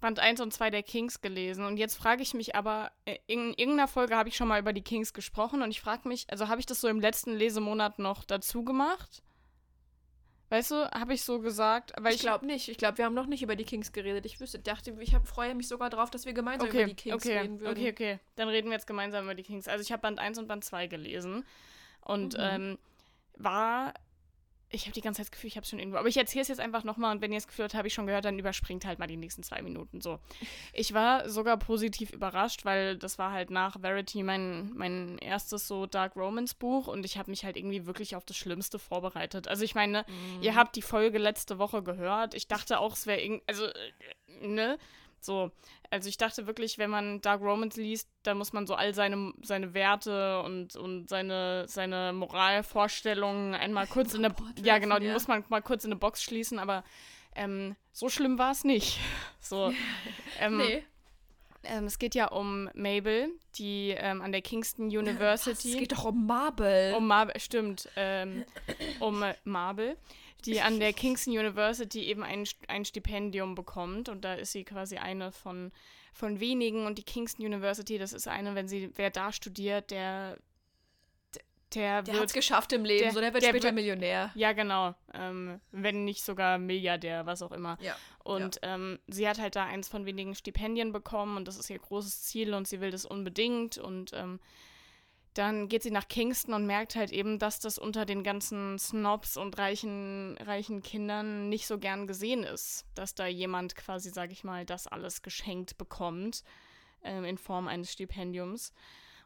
Band 1 und 2 der Kings gelesen. Und jetzt frage ich mich aber, äh, in irgendeiner Folge habe ich schon mal über die Kings gesprochen und ich frage mich, also habe ich das so im letzten Lesemonat noch dazu gemacht? Weißt du, habe ich so gesagt? Weil ich glaube nicht. Ich glaube, wir haben noch nicht über die Kings geredet. Ich wüsste, dachte, ich hab, freue mich sogar drauf, dass wir gemeinsam okay, über die Kings okay, reden würden. Okay, okay. Dann reden wir jetzt gemeinsam über die Kings. Also ich habe Band 1 und Band 2 gelesen und Mhm. ähm, war. Ich habe die ganze Zeit das Gefühl, ich habe es schon irgendwo. Aber ich erzähle es jetzt einfach nochmal und wenn ihr es geführt habt, habe ich schon gehört, dann überspringt halt mal die nächsten zwei Minuten. So. *laughs* Ich war sogar positiv überrascht, weil das war halt nach Verity mein, mein erstes so Dark Romance Buch und ich habe mich halt irgendwie wirklich auf das Schlimmste vorbereitet. Also ich meine, Mhm. Ihr habt die Folge letzte Woche gehört. Ich dachte auch, es wäre irgend. Also, äh, ne? So. Also, ich dachte wirklich, wenn man Dark Romance liest, dann muss man so all seine, seine Werte und, und seine, seine Moralvorstellungen einmal *laughs* kurz in eine. Ja, genau, die ja. muss man mal kurz in eine Box schließen, aber ähm, so schlimm war es nicht. *laughs* So. *laughs* Ähm, Nee. ähm, es geht ja um Mabel, die ähm, an der Kingston Was? University. Es geht doch um Marble. Um Marble, stimmt, ähm, um Marble, die an der Kingston University eben ein, ein Stipendium bekommt. Und da ist sie quasi eine von, von wenigen. Und die Kingston University, das ist eine, wenn sie, wer da studiert, der, der der wird. hat's geschafft im Leben, der- so der wird der später wird- Millionär. ja, genau. Ähm, wenn nicht sogar Milliardär, was auch immer. Ja. Und ähm, sie hat halt da eins von wenigen Stipendien bekommen und das ist ihr großes Ziel und sie will das unbedingt. Und ähm, dann geht sie nach Kingston und merkt halt eben, dass das unter den ganzen Snobs und reichen, reichen Kindern nicht so gern gesehen ist, dass da jemand quasi, sag ich mal, das alles geschenkt bekommt ähm, in Form eines Stipendiums.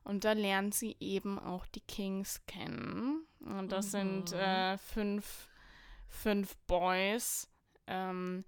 Und da lernt sie eben auch die Kings kennen. Und das sind Mhm. äh, fünf, fünf Boys, ähm,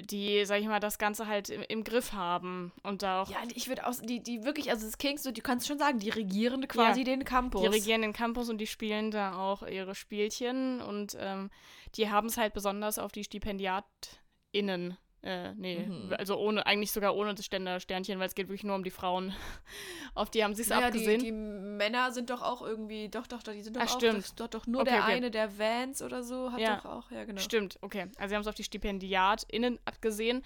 die, sag ich mal, das Ganze halt im, im Griff haben. Und da auch Ja, ich würde auch, die, die wirklich, also das Kings, du kannst schon sagen, die regieren quasi den Campus. Die regieren den Campus und die spielen da auch ihre Spielchen und ähm, die haben es halt besonders auf die StipendiatInnen. Äh, nee, Mhm. also ohne, eigentlich sogar ohne das Ständer-Sternchen, weil es geht wirklich nur um die Frauen. *laughs* auf die haben sie es naja, die, abgesehen. die Männer sind doch auch irgendwie, doch, doch, doch die sind doch Ah, auch, stimmt. doch, doch nur Okay, der okay. eine, der Vance oder so, hat Ja. doch auch, ja genau. Stimmt, okay. Also sie haben es auf die StipendiatInnen abgesehen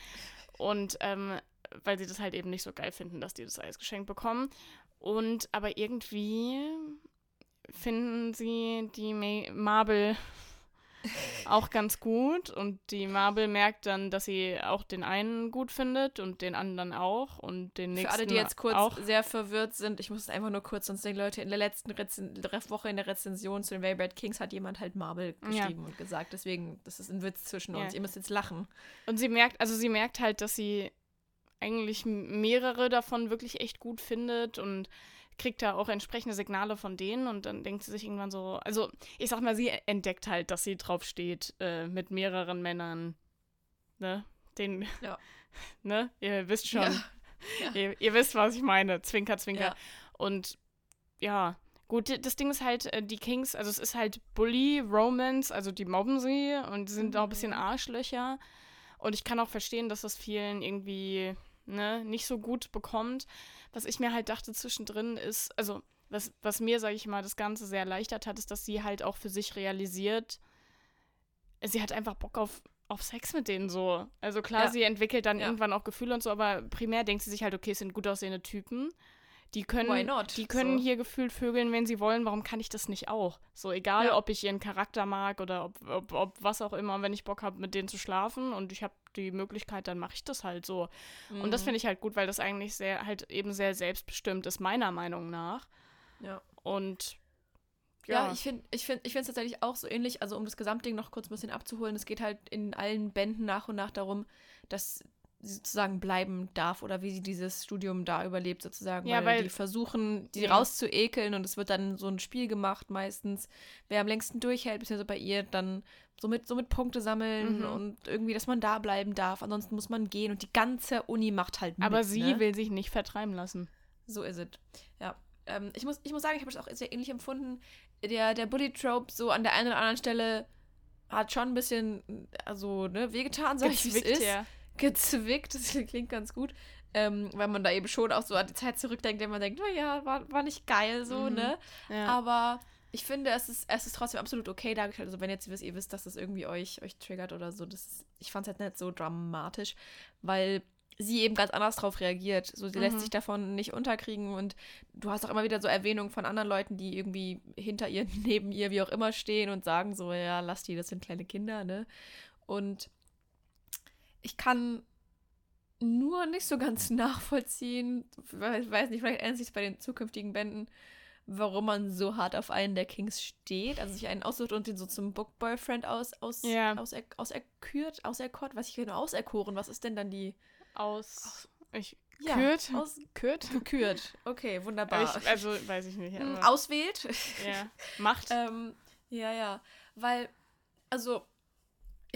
und ähm, weil sie das halt eben nicht so geil finden, dass die das alles geschenkt bekommen. Und aber irgendwie finden sie die Ma Marble auch ganz gut und die Marble merkt dann, dass sie auch den einen gut findet und den anderen auch und den nächsten Für alle, die jetzt kurz auch. sehr verwirrt sind, ich muss es einfach nur kurz, sonst denken Leute, in der letzten Rezen Woche in der Rezension zu den Waybird Kings hat jemand halt Marble Ja. geschrieben und gesagt, deswegen, das ist ein Witz zwischen Ja. uns, ihr müsst jetzt lachen. Und sie merkt, also sie merkt halt, dass sie eigentlich mehrere davon wirklich echt gut findet und kriegt da auch entsprechende Signale von denen und dann denkt sie sich irgendwann so, also ich sag mal, sie entdeckt halt, dass sie drauf steht äh, mit mehreren Männern, ne, den, Ja. *laughs* ne, ihr wisst schon, Ja. Ja. Ihr, ihr wisst, was ich meine, zwinker, zwinker. Und ja, gut, das Ding ist halt, äh, die Kings, also es ist halt Bully, Romance, also die mobben sie und die sind auch ein bisschen Mhm. Arschlöcher. Und ich kann auch verstehen, dass das vielen irgendwie ne, nicht so gut bekommt. Was ich mir halt dachte zwischendrin ist, also was, was mir, sage ich mal, das Ganze sehr erleichtert hat, ist, dass sie halt auch für sich realisiert, sie hat einfach Bock auf, auf Sex mit denen so. Also klar, Ja. sie entwickelt dann Ja. irgendwann auch Gefühle und so, aber primär denkt sie sich halt, okay, es sind gut aussehende Typen. Die können, die können So. hier gefühlt vögeln, wenn sie wollen. Warum kann ich das nicht auch? So, egal, Ja. ob ich ihren Charakter mag oder ob, ob, ob was auch immer, wenn ich Bock habe, mit denen zu schlafen und ich habe die Möglichkeit, dann mache ich das halt so. Und das Mhm. finde ich halt gut, weil das eigentlich sehr, halt eben sehr selbstbestimmt ist, meiner Meinung nach. Ja. Und Ja, ja, ich finde ich find, ich es tatsächlich auch so ähnlich. Also, um das Gesamtding noch kurz ein bisschen abzuholen, es geht halt in allen Bänden nach und nach darum, dass sozusagen bleiben darf oder wie sie dieses Studium da überlebt, sozusagen. Ja, weil, weil- die versuchen, die Ja. rauszuekeln und es wird dann so ein Spiel gemacht, meistens. Wer am längsten durchhält, beziehungsweise bei ihr dann somit, somit Punkte sammeln Mhm. und irgendwie, dass man da bleiben darf. Ansonsten muss man gehen und die ganze Uni macht halt mit. aber sie ne? will sich nicht vertreiben lassen. So ist es. Ja. Ähm, ich, muss, ich muss sagen, ich habe es auch sehr ähnlich empfunden. Der, der Bully-Trope so an der einen oder anderen Stelle hat schon ein bisschen, also, ne, wehgetan, sag ich, wie es ist. ja. Gezwickt, das klingt ganz gut. Ähm, weil man da eben schon auch so an die Zeit zurückdenkt, wenn man denkt, naja, war, war nicht geil so, Mhm. ne? ja. Aber ich finde, es ist, es ist trotzdem absolut okay dargestellt. Also wenn jetzt ihr wisst, dass das irgendwie euch, euch triggert oder so, das ist, ich fand es halt nicht so dramatisch, weil sie eben ganz anders drauf reagiert. So, sie lässt Mhm. sich davon nicht unterkriegen und du hast auch immer wieder so Erwähnungen von anderen Leuten, die irgendwie hinter ihr, *laughs* neben ihr, wie auch immer stehen und sagen so, ja, lass die, das sind kleine Kinder, ne? Und ich kann nur nicht so ganz *laughs* nachvollziehen, ich weiß nicht, vielleicht ändert sich bei den zukünftigen Bänden, warum man so hart auf einen der Kings steht, also sich einen aussucht und den so zum Book-Boyfriend aus, aus, Ja. auser, auserkürt, auserkoren, was ich genau, auserkoren, was ist denn dann die Aus. Ich. Ja, Kürt? aus, Kürt? gekürt. Okay, wunderbar. Ich, also, weiß ich nicht. Hm, Auswählt. ja. *laughs* Macht. ähm, ja, ja, weil, also,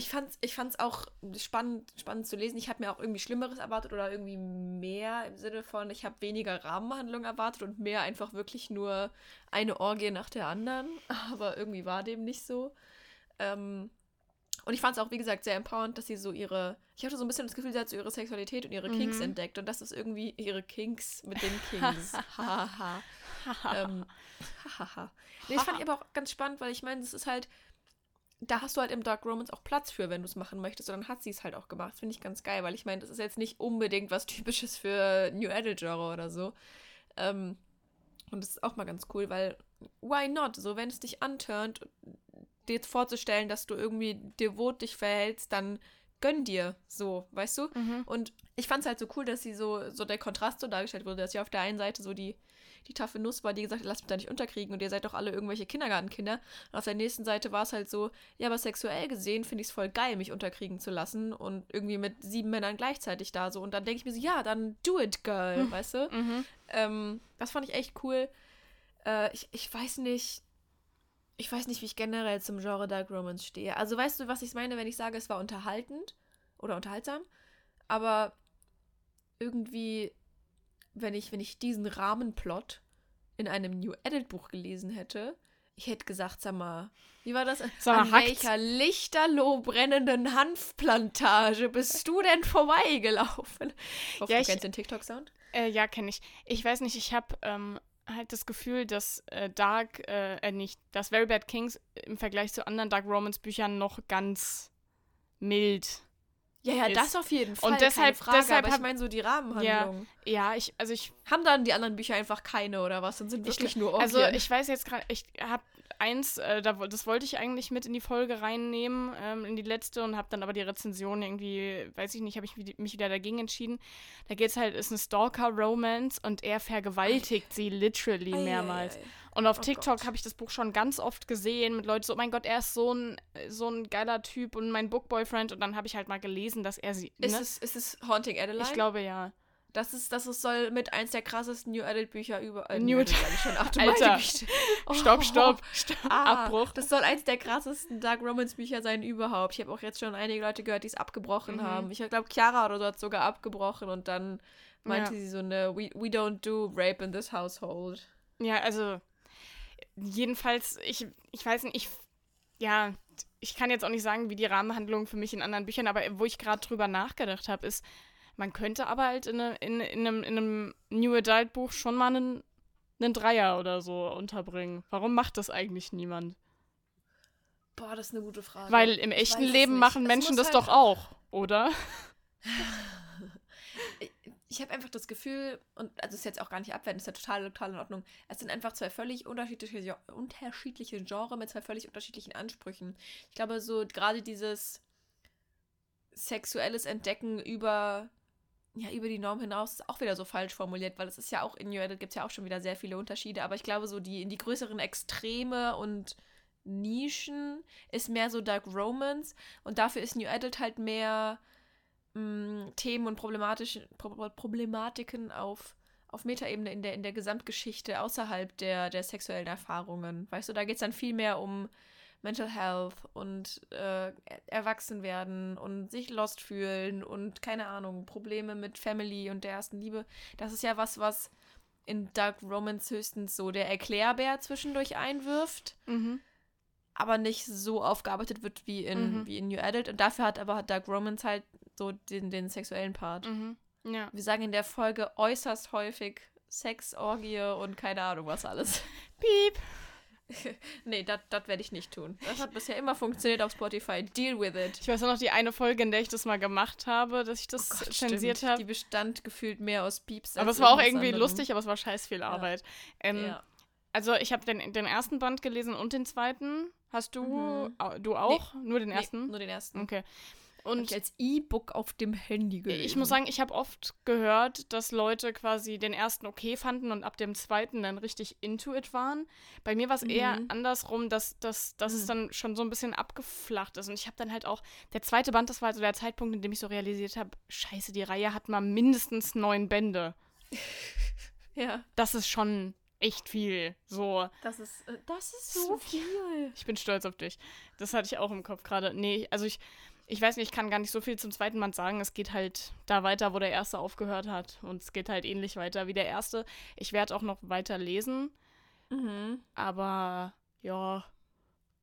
ich fand's, ich fand's auch spannend, spannend zu lesen. Ich habe mir auch irgendwie Schlimmeres erwartet oder irgendwie mehr im Sinne von, ich habe weniger Rahmenhandlung erwartet und mehr einfach wirklich nur eine Orgie nach der anderen. *laughs* Aber irgendwie war dem nicht so. Ähm, und ich fand es auch, wie gesagt, sehr empowernd, dass sie so ihre, ich hatte so ein bisschen das Gefühl, sie hat so ihre Sexualität und ihre Kinks Mhm. entdeckt. Und das ist irgendwie ihre Kinks mit den Kings. *laughs* Hahaha. *laughs* ähm, hahaha. nee, das fand ich aber auch ganz spannend, weil ich meine, das ist halt, da hast du halt im Dark Romance auch Platz für, wenn du es machen möchtest. Und dann hat sie es halt auch gemacht. Finde ich ganz geil, weil ich meine, das ist jetzt nicht unbedingt was *laughs* Typisches für New Adult Genre oder so. Ähm, und das ist auch mal ganz cool, weil why not? So, wenn es dich anturnt, dir jetzt vorzustellen, dass du irgendwie devot dich verhältst, dann gönn dir so, weißt du? Mhm. Und ich fand es halt so cool, dass sie so, so der Kontrast so dargestellt wurde, dass sie auf der einen Seite so die, die taffe Nuss war, die gesagt hat, lasst mich da nicht unterkriegen und ihr seid doch alle irgendwelche Kindergartenkinder. Und auf der nächsten Seite war es halt so, ja, aber sexuell gesehen finde ich es voll geil, mich unterkriegen zu lassen und irgendwie mit sieben Männern gleichzeitig da so. Und dann denke ich mir so, ja, dann do it, girl, weißt du? Mhm. Ähm, das fand ich echt cool. Äh, ich, ich weiß nicht. Ich weiß nicht, wie ich generell zum Genre Dark Romance stehe. Also weißt du, was ich meine, wenn ich sage, es war unterhaltend oder unterhaltsam? Aber irgendwie, wenn ich, wenn ich diesen Rahmenplot in einem New Edit Buch gelesen hätte, ich hätte gesagt, sag mal, wie war das? Sag mal, An hackt's? welcher lichterloh brennenden Hanfplantage bist du denn vorbeigelaufen? Ich hoffe, Ja, du ich- kennst den TikTok-Sound? Äh, ja, kenne ich. Ich weiß nicht, ich habe ähm, halt das Gefühl, dass äh, Dark, äh, äh, nicht, dass Very Bad Kings im Vergleich zu anderen Dark Romance Büchern noch ganz mild. Ja, ja, ist. das auf jeden Fall. Und deshalb- Frage, deshalb aber ich meine so die Rahmenhandlung. Ja, ich, also ich, Haben dann die anderen Bücher einfach keine oder was? Und sind Ich wirklich nur also Orgien? ich weiß jetzt gerade, ich habe eins, äh, da, das wollte ich eigentlich mit in die Folge reinnehmen, ähm, in die letzte und habe dann aber die Rezension irgendwie, weiß ich nicht, habe ich mich wieder dagegen entschieden. Da geht es halt, ist eine Stalker-Romance und er vergewaltigt sie literally Ei, ei, mehrmals. ei. Und auf Oh TikTok habe ich das Buch schon ganz oft gesehen mit Leuten so, oh mein Gott, er ist so ein, so ein geiler Typ und mein Bookboyfriend. Und dann habe ich halt mal gelesen, dass er sie. Ist, Ne? es, ist es Haunting Adeline? Ich glaube ja. Das ist, das ist, soll mit eins der krassesten New Adult Bücher über. Äh, New Adult sag ich schon. Ach du Alter. *laughs* Oh. Stopp, stopp, stopp. Ah, Abbruch. Das soll eins der krassesten Dark Romance Bücher sein überhaupt. Ich habe auch jetzt schon einige Leute gehört, die es abgebrochen Mhm. haben. Ich glaube, Chiara oder so hat es sogar abgebrochen und dann meinte Ja. sie so eine we, we don't do rape in this household. Ja, also jedenfalls, ich, ich weiß nicht, ich, ja, ich kann jetzt auch nicht sagen, wie die Rahmenhandlung für mich in anderen Büchern, aber wo ich gerade drüber nachgedacht habe, ist, Man könnte aber halt in, ne, in, in, einem, in einem New Adult Buch schon mal einen, einen Dreier oder so unterbringen. Warum macht das eigentlich niemand? Boah, das ist eine gute Frage. Weil im echten Leben nicht. machen Menschen das halt- doch auch, oder? *laughs* ich habe einfach das Gefühl, und also ist jetzt auch gar nicht abwertend, ist ja total, total in Ordnung. Es sind einfach zwei völlig unterschiedliche, unterschiedliche Genre mit zwei völlig unterschiedlichen Ansprüchen. Ich glaube, so gerade dieses sexuelles Entdecken über, ja, über die Norm hinaus ist auch wieder so falsch formuliert, weil es ist ja auch in New Adult gibt es ja auch schon wieder sehr viele Unterschiede, aber ich glaube, so die in die größeren Extreme und Nischen ist mehr so Dark Romance und dafür ist New Adult halt mehr mh, Themen und problematische, Pro Problematiken auf, auf Metaebene in der, in der Gesamtgeschichte außerhalb der, der sexuellen Erfahrungen. Weißt du, da geht es dann viel mehr um Mental Health und äh, Erwachsenwerden und sich lost fühlen und keine Ahnung, Probleme mit Family und der ersten Liebe. Das ist ja was, was in Dark Romance höchstens so der Erklärbär zwischendurch einwirft Mhm. aber nicht so aufgearbeitet wird wie in, Mhm. wie in New Adult. Und dafür hat aber Dark Romance halt so den, den sexuellen Part. Mhm. Ja. Wir sagen in der Folge äußerst häufig Sex, Orgie und keine Ahnung was alles. *laughs* Piep. *laughs* nee, das werde ich nicht tun. Das hat bisher immer funktioniert auf Spotify. Deal with it. Ich weiß auch noch die eine Folge, in der ich das mal gemacht habe, dass ich das Oh Gott, zensiert habe. Die bestand gefühlt mehr aus Pieps. Aber es war auch irgendwie anderem. lustig, aber es war scheiß viel Arbeit. Ähm, Ja. Also ich habe den, den ersten Band gelesen und den zweiten. Hast du Mhm. du auch? Nur den Nee, ersten? nur den ersten. Okay. Und ich als E-Book auf dem Handy gelesen. ich muss sagen, ich habe oft gehört, dass Leute quasi den ersten okay fanden und ab dem zweiten dann richtig into it waren. Bei mir war es eher Mhm. andersrum, dass, dass, dass es Mhm. dann schon so ein bisschen abgeflacht ist. Und ich habe dann halt auch, der zweite Band, das war also der Zeitpunkt, in dem ich so realisiert habe, scheiße, die Reihe hat mal mindestens neun Bände. *laughs* ja, Das ist schon echt viel. So, das ist, äh, das ist so so viel. ich bin stolz auf dich. Das hatte ich auch im Kopf gerade. Nee, also ich, ich weiß nicht, ich kann gar nicht so viel zum zweiten Band sagen. Es geht halt da weiter, wo der erste aufgehört hat. Und es geht halt ähnlich weiter wie der erste. Ich werde auch noch weiter lesen, Mhm. aber ja,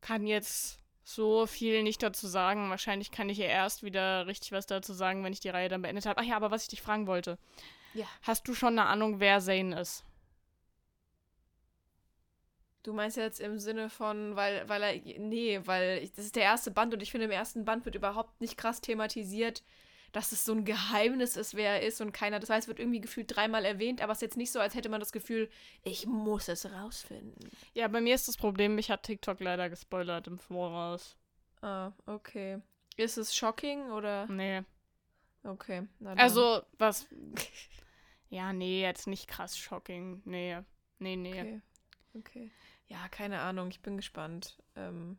kann jetzt so viel nicht dazu sagen. Wahrscheinlich kann ich ja erst wieder richtig was dazu sagen, wenn ich die Reihe dann beendet habe. Ach ja, aber was ich dich fragen wollte. Ja. Hast du schon eine Ahnung, wer Zane ist? Du meinst jetzt im Sinne von, weil, weil er, nee, weil ich, das ist der erste Band und ich finde, im ersten Band wird überhaupt nicht krass thematisiert, dass es so ein Geheimnis ist, wer er ist und keiner. Das heißt, es wird irgendwie gefühlt dreimal erwähnt, aber es ist jetzt nicht so, als hätte man das Gefühl, ich muss es rausfinden. Ja, bei mir ist das Problem, mich hat TikTok leider gespoilert im Voraus. Ah, okay. Ist es shocking oder? Nee. Okay. Also, was. *laughs* Ja, nee, jetzt nicht krass shocking. Nee. Nee, nee. Okay. Okay. Ja, keine Ahnung, ich bin gespannt. Ähm,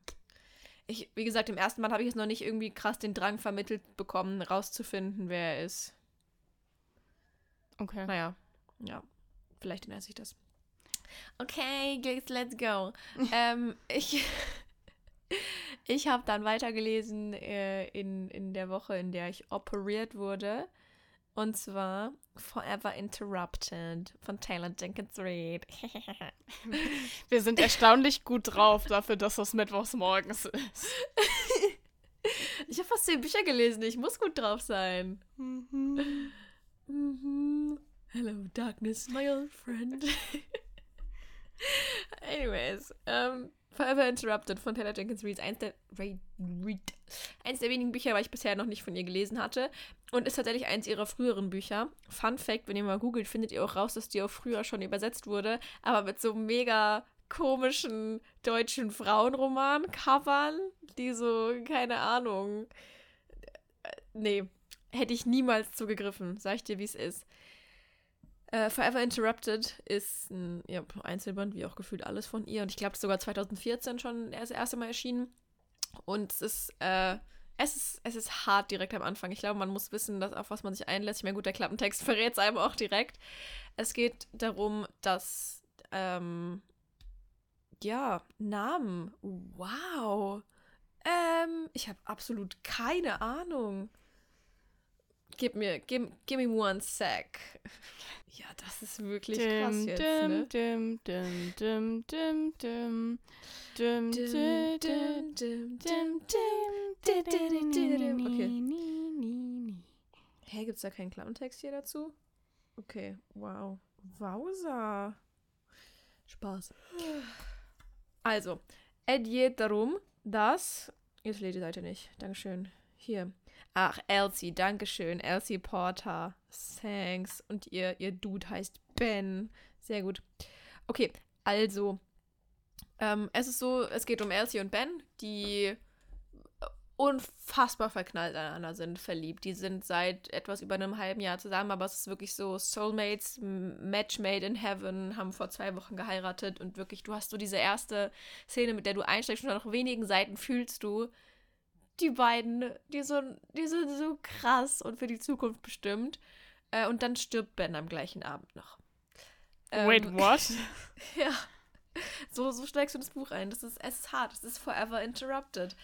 ich, wie gesagt, im ersten Band habe ich jetzt noch nicht irgendwie krass den Drang vermittelt bekommen, rauszufinden, wer er ist. Okay. Naja, ja, vielleicht ändert sich das. Okay, jetzt let's go. *laughs* ähm, ich *laughs* ich habe dann weitergelesen äh, in, in der Woche, in der ich operiert wurde. Und zwar Forever Interrupted von Taylor Jenkins Reid. *laughs* Wir sind erstaunlich gut drauf dafür, dass das Mittwochs morgens ist. *laughs* ich habe fast zehn Bücher gelesen, ich muss gut drauf sein. Mhm. Hello, darkness, my old friend. *laughs* Anyways, ähm, Forever Interrupted von Taylor Jenkins Reid, eins der, Reid, Reid, eins der wenigen Bücher, weil ich bisher noch nicht von ihr gelesen hatte. Und ist tatsächlich eins ihrer früheren Bücher. Fun Fact, wenn ihr mal googelt, findet ihr auch raus, dass die auch früher schon übersetzt wurde, aber mit so mega komischen deutschen Frauenroman-Covern, die so, keine Ahnung. Äh, Nee, hätte ich niemals zugegriffen, sag ich dir, wie es ist. Äh, Forever Interrupted ist ein ja, Einzelband, wie auch gefühlt alles von ihr. Und ich glaube, sogar 2014 schon das erste Mal erschienen. Und es ist, äh, es ist, es ist hart direkt am Anfang. Ich glaube, man muss wissen, dass, auf was man sich einlässt. Ich meine, gut, der Klappentext *laughs* verrät es einem auch direkt. Es geht darum, dass, ähm, ja, Namen. Wow. Ähm, ich habe absolut keine Ahnung. Gib mir, give, give me one sec. Ja, das ist wirklich krass jetzt, dim, ne? dim, dim, dim, dim, dim. Dim, Dim, dim, dim, dim, dim, dim, dim. dim, dim, dim, dim. Okay. Hä, gibt's da keinen Klappentext hier dazu? Okay, wow. Wowza. Spaß. Also, es geht darum, dass. Jetzt lädt die Seite nicht. Dankeschön. Hier. Ach, Elsie, Dankeschön. Elsie Porter. Thanks. Und ihr, ihr Dude heißt Ben. Sehr gut. Okay, also. Ähm, es ist so, es geht um Elsie und Ben, die unfassbar verknallt aneinander sind, verliebt. Die sind seit etwas über einem halben Jahr zusammen, aber es ist wirklich so Soulmates, Match made in heaven, haben vor zwei Wochen geheiratet und wirklich, du hast so diese erste Szene, mit der du einsteigst und nach wenigen Seiten fühlst du, die beiden, die, so, die sind so krass und für die Zukunft bestimmt. Äh, und dann stirbt Ben am gleichen Abend noch. Wait, Ähm, what? *laughs* ja. *laughs* So, so steigst du ins Buch ein. Das ist, es ist hart. Es ist forever interrupted.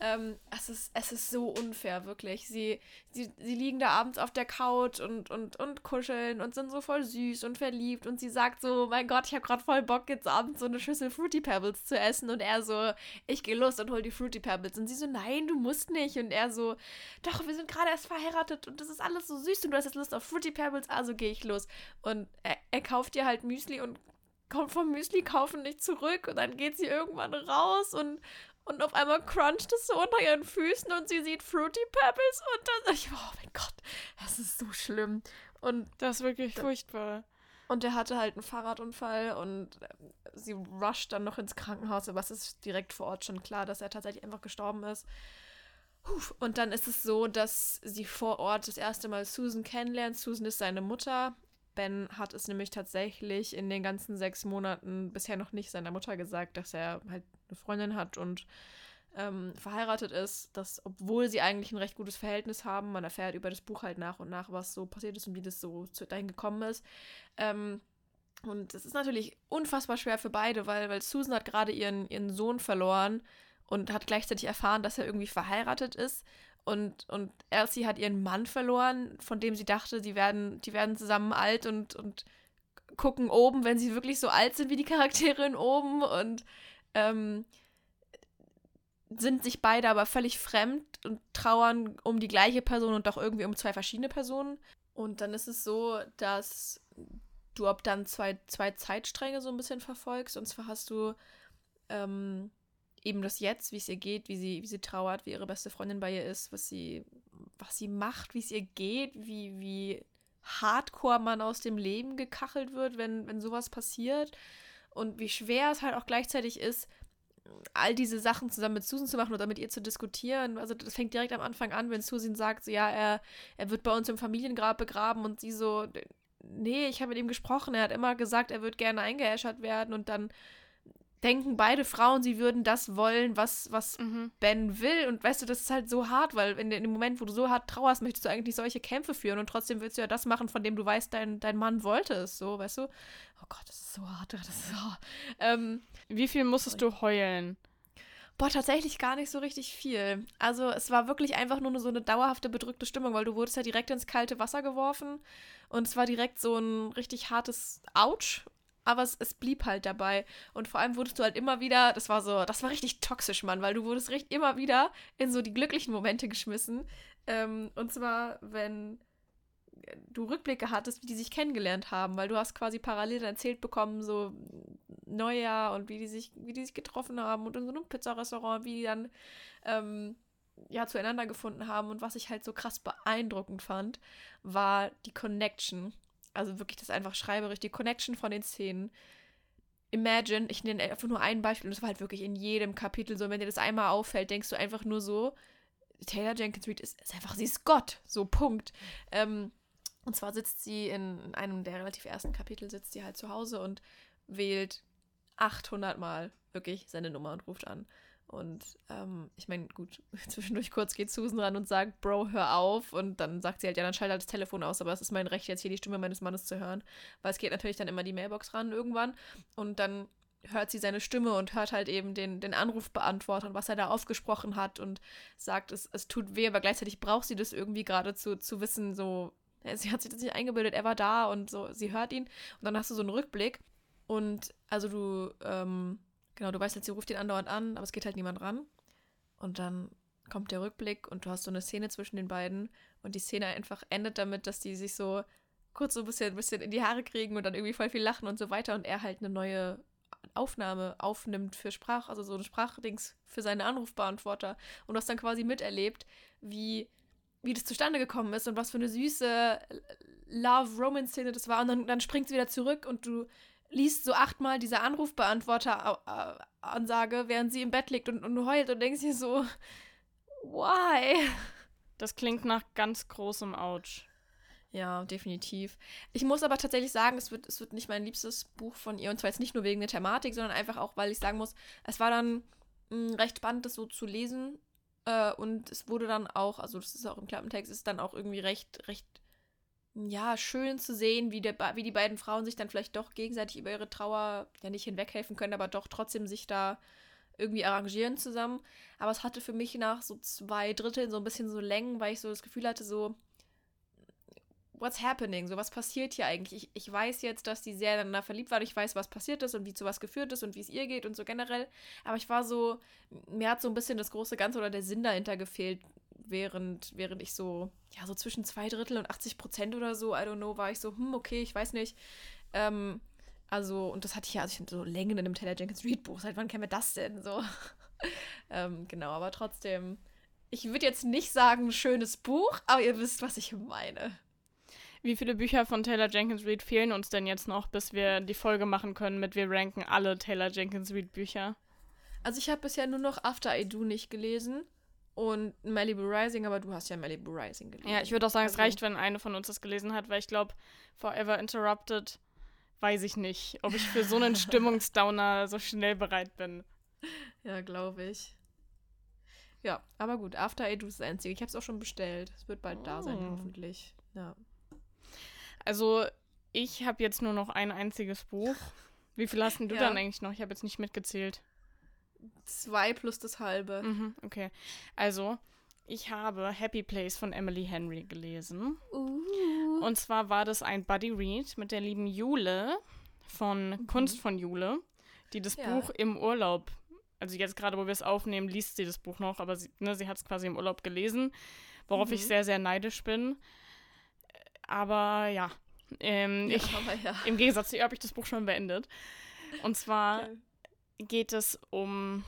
Ähm, es, ist, es ist so unfair, wirklich. Sie, sie, sie liegen da abends auf der Couch und, und, und kuscheln und sind so voll süß und verliebt. Und sie sagt so: Mein Gott, ich habe gerade voll Bock, jetzt abends so eine Schüssel Fruity Pebbles zu essen. Und er so: Ich gehe los und hol die Fruity Pebbles. Und sie so: Nein, du musst nicht. Und er so: Doch, wir sind gerade erst verheiratet und das ist alles so süß und du hast jetzt Lust auf Fruity Pebbles, also gehe ich los. Und er, er kauft ihr halt Müsli und kommt vom Müsli kaufen nicht zurück und dann geht sie irgendwann raus und, und auf einmal cruncht es so unter ihren Füßen und sie sieht Fruity Pebbles und dann ich, oh mein Gott, das ist so schlimm. Und, Das ist wirklich furchtbar. und er hatte halt einen Fahrradunfall und ähm, sie rusht dann noch ins Krankenhaus, aber es ist direkt vor Ort schon klar, dass er tatsächlich einfach gestorben ist. Und dann ist es so, dass sie vor Ort das erste Mal Susan kennenlernt. Susan ist seine Mutter. Ben hat es nämlich tatsächlich in den ganzen sechs Monaten bisher noch nicht seiner Mutter gesagt, dass er halt eine Freundin hat und ähm, verheiratet ist, dass, obwohl sie eigentlich ein recht gutes Verhältnis haben, man erfährt über das Buch halt nach und nach, was so passiert ist und wie das so dahin gekommen ist. Ähm, und es ist natürlich unfassbar schwer für beide, weil, weil Susan hat gerade ihren, ihren Sohn verloren und hat gleichzeitig erfahren, dass er irgendwie verheiratet ist. Und, und Elsie hat ihren Mann verloren, von dem sie dachte, die werden, die werden zusammen alt und, und gucken oben, wenn sie wirklich so alt sind wie die Charaktere in oben und ähm, sind sich beide aber völlig fremd und trauern um die gleiche Person und doch irgendwie um zwei verschiedene Personen. Und dann ist es so, dass du ab dann zwei, zwei Zeitstränge so ein bisschen verfolgst. Und zwar hast du ähm, eben das Jetzt, wie es ihr geht, wie sie, wie sie trauert, wie ihre beste Freundin bei ihr ist, was sie, was sie macht, wie es ihr geht, wie, wie hardcore man aus dem Leben gekachelt wird, wenn, wenn sowas passiert. Und wie schwer es halt auch gleichzeitig ist, all diese Sachen zusammen mit Susan zu machen oder mit ihr zu diskutieren. Also das fängt direkt am Anfang an, wenn Susan sagt, so, ja, er, er wird bei uns im Familiengrab begraben und sie so, nee, ich habe mit ihm gesprochen, er hat immer gesagt, er wird gerne eingeäschert werden und dann denken beide Frauen, sie würden das wollen, was, was Mhm. Ben will. Und weißt du, das ist halt so hart, weil in, in dem Moment, wo du so hart trauerst, möchtest du eigentlich solche Kämpfe führen und trotzdem willst du ja das machen, von dem du weißt, dein, dein Mann wollte es so, weißt du? Oh Gott, das ist so hart. *laughs* Das ist so. Ähm, Wie viel musstest du heulen? Boah, tatsächlich gar nicht so richtig viel. Also es war wirklich einfach nur so eine dauerhafte bedrückte Stimmung, weil du wurdest ja direkt ins kalte Wasser geworfen und es war direkt so ein richtig hartes Autsch, aber es, es blieb halt dabei. Und vor allem wurdest du halt immer wieder, das war so, das war richtig toxisch, Mann, weil du wurdest richtig immer wieder in so die glücklichen Momente geschmissen. Ähm, und zwar, wenn du Rückblicke hattest, wie die sich kennengelernt haben, weil du hast quasi parallel erzählt bekommen, so Neujahr und wie die sich, wie die sich getroffen haben und in so einem Pizzarestaurant, wie die dann ähm, ja zueinander gefunden haben. Und was ich halt so krass beeindruckend fand, war die Connection. Also wirklich das einfach schreiberisch, die Connection von den Szenen. Imagine, ich nenne einfach nur ein Beispiel, und das war halt wirklich in jedem Kapitel so, wenn dir das einmal auffällt, denkst du einfach nur so, Taylor Jenkins Reid ist, ist einfach, sie ist Gott, so Punkt. Ähm, und zwar sitzt sie in einem der relativ ersten Kapitel, sitzt sie halt zu Hause und wählt 800 Mal wirklich seine Nummer und ruft an. Und ähm, ich meine, gut, *laughs* zwischendurch kurz geht Susan ran und sagt, Bro, hör auf. Und dann sagt sie halt, ja, dann schalte halt das Telefon aus, aber es ist mein Recht, jetzt hier die Stimme meines Mannes zu hören. Weil es geht natürlich dann immer die Mailbox ran irgendwann. Und dann hört sie seine Stimme und hört halt eben den, den Anrufbeantworter und was er da aufgesprochen hat und sagt, es, es tut weh, aber gleichzeitig braucht sie das irgendwie gerade zu, zu wissen, so, sie hat sich das nicht eingebildet, er war da und so, sie hört ihn und dann hast du so einen Rückblick und also du, ähm, genau, du weißt jetzt, sie ruft ihn andauernd an, aber es geht halt niemand ran. Und dann kommt der Rückblick und du hast so eine Szene zwischen den beiden. Und die Szene einfach endet damit, dass die sich so kurz so ein bisschen, ein bisschen in die Haare kriegen und dann irgendwie voll viel lachen und so weiter. Und er halt eine neue Aufnahme aufnimmt für Sprach, also so ein Sprachdings für seine Anrufbeantworter. Und du hast dann quasi miterlebt, wie, wie das zustande gekommen ist und was für eine süße Love-Romance-Szene das war. Und dann, dann springt sie wieder zurück und du liest so achtmal diese Anrufbeantworter-Ansage, während sie im Bett liegt und, und heult und denkst dir so, why? Das klingt nach ganz großem Ouch. Ja, definitiv. Ich muss aber tatsächlich sagen, es wird, es wird nicht mein liebstes Buch von ihr. Und zwar jetzt nicht nur wegen der Thematik, sondern einfach auch, weil ich sagen muss, es war dann mh, hm, recht spannend, das so zu lesen. Äh, und es wurde dann auch, also das ist auch im Klappentext, ist dann auch irgendwie recht, recht, ja, schön zu sehen, wie, der, wie die beiden Frauen sich dann vielleicht doch gegenseitig über ihre Trauer ja nicht hinweghelfen können, aber doch trotzdem sich da irgendwie arrangieren zusammen. Aber es hatte für mich nach so zwei Dritteln so ein bisschen so Längen, weil ich so das Gefühl hatte, so, what's happening? So, was passiert hier eigentlich? Ich, ich weiß jetzt, dass die sehr ineinander verliebt war. Ich weiß, was passiert ist und wie zu was geführt ist und wie es ihr geht und so generell. Aber ich war so, mir hat so ein bisschen das große Ganze oder der Sinn dahinter gefehlt, während, während ich so, ja, so zwischen zwei Drittel und 80 Prozent oder so, I don't know, war ich so, hm, okay, ich weiß nicht. Ähm, also, und das hatte ich ja, also ich so Längen in einem Taylor Jenkins Read Buch. Seit wann kennen wir das denn? So. *laughs* ähm, genau, aber trotzdem, ich würde jetzt nicht sagen, schönes Buch, aber ihr wisst, was ich meine. Wie viele Bücher von Taylor Jenkins Reid fehlen uns denn jetzt noch, bis wir die Folge machen können mit wir ranken alle Taylor Jenkins Reid Bücher? Also ich habe bisher nur noch After I Do nicht gelesen und Malibu Rising, aber du hast ja Malibu Rising gelesen. Ja, ich würde auch sagen, also, es reicht, wenn eine von uns das gelesen hat, weil ich glaube, Forever Interrupted weiß ich nicht, ob ich für so einen *laughs* Stimmungsdowner so schnell bereit bin. Ja, glaube ich. Ja, aber gut, After I Do ist das Einzige. Ich habe es auch schon bestellt. Es wird bald oh. da sein, oh. hoffentlich. Ja. Also, ich habe jetzt nur noch ein einziges Buch. *laughs* Wie viel hast denn du ja. dann eigentlich noch? Ich habe jetzt nicht mitgezählt. Zwei plus das halbe. Mhm, okay. Also, ich habe Happy Place von Emily Henry gelesen. Uh. Und zwar war das ein Buddy Read mit der lieben Jule von mhm. Kunst von Jule, die das ja. Buch im Urlaub, also jetzt gerade, wo wir es aufnehmen, liest sie das Buch noch, aber sie, ne, sie hat es quasi im Urlaub gelesen, worauf mhm. ich sehr, sehr neidisch bin. Aber ja, ähm, ja, ich, aber ja. im Gegensatz zu ihr habe ich das Buch schon beendet. Und zwar okay. geht es um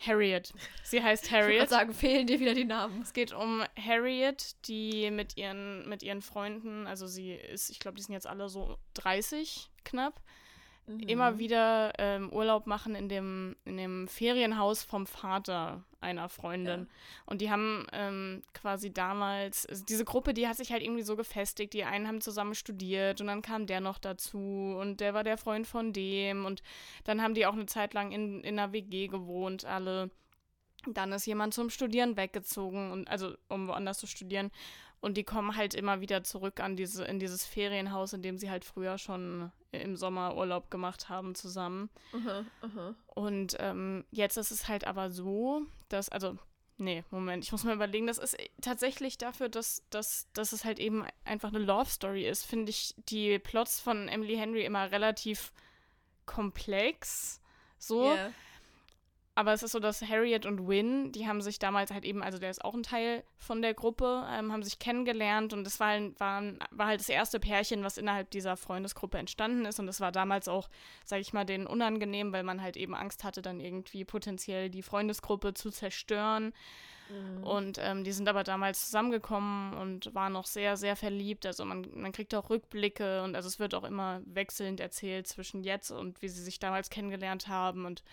Harriet. Sie heißt Harriet. Ich würde sagen, fehlen dir wieder die Namen. Es geht um Harriet, die mit ihren, mit ihren Freunden, also sie ist, ich glaube, die sind jetzt alle so 30 knapp, mhm. immer wieder ähm, Urlaub machen in dem, in dem Ferienhaus vom Vater einer Freundin. Ja. Und die haben ähm, quasi damals, also diese Gruppe, die hat sich halt irgendwie so gefestigt. Die einen haben zusammen studiert und dann kam der noch dazu und der war der Freund von dem. Und dann haben die auch eine Zeit lang in, in einer WG gewohnt, alle. Dann ist jemand zum Studieren weggezogen und also um woanders zu studieren. Und die kommen halt immer wieder zurück an diese, in dieses Ferienhaus, in dem sie halt früher schon im Sommer Urlaub gemacht haben zusammen. Uh-huh, uh-huh. Und ähm, jetzt ist es halt aber so, dass, also, nee, Moment, ich muss mal überlegen, das ist tatsächlich dafür, dass, dass, dass es halt eben einfach eine Love Story ist, finde ich die Plots von Emily Henry immer relativ komplex. So. Yeah. Aber es ist so, dass Harriet und Win, die haben sich damals halt eben, also der ist auch ein Teil von der Gruppe, ähm, haben sich kennengelernt und es war, war, war halt das erste Pärchen, was innerhalb dieser Freundesgruppe entstanden ist und es war damals auch, sag ich mal, denen unangenehm, weil man halt eben Angst hatte, dann irgendwie potenziell die Freundesgruppe zu zerstören. Mhm. Und ähm, die sind aber damals zusammengekommen und waren noch sehr, sehr verliebt. Also man, man kriegt auch Rückblicke und also es wird auch immer wechselnd erzählt zwischen jetzt und wie sie sich damals kennengelernt haben und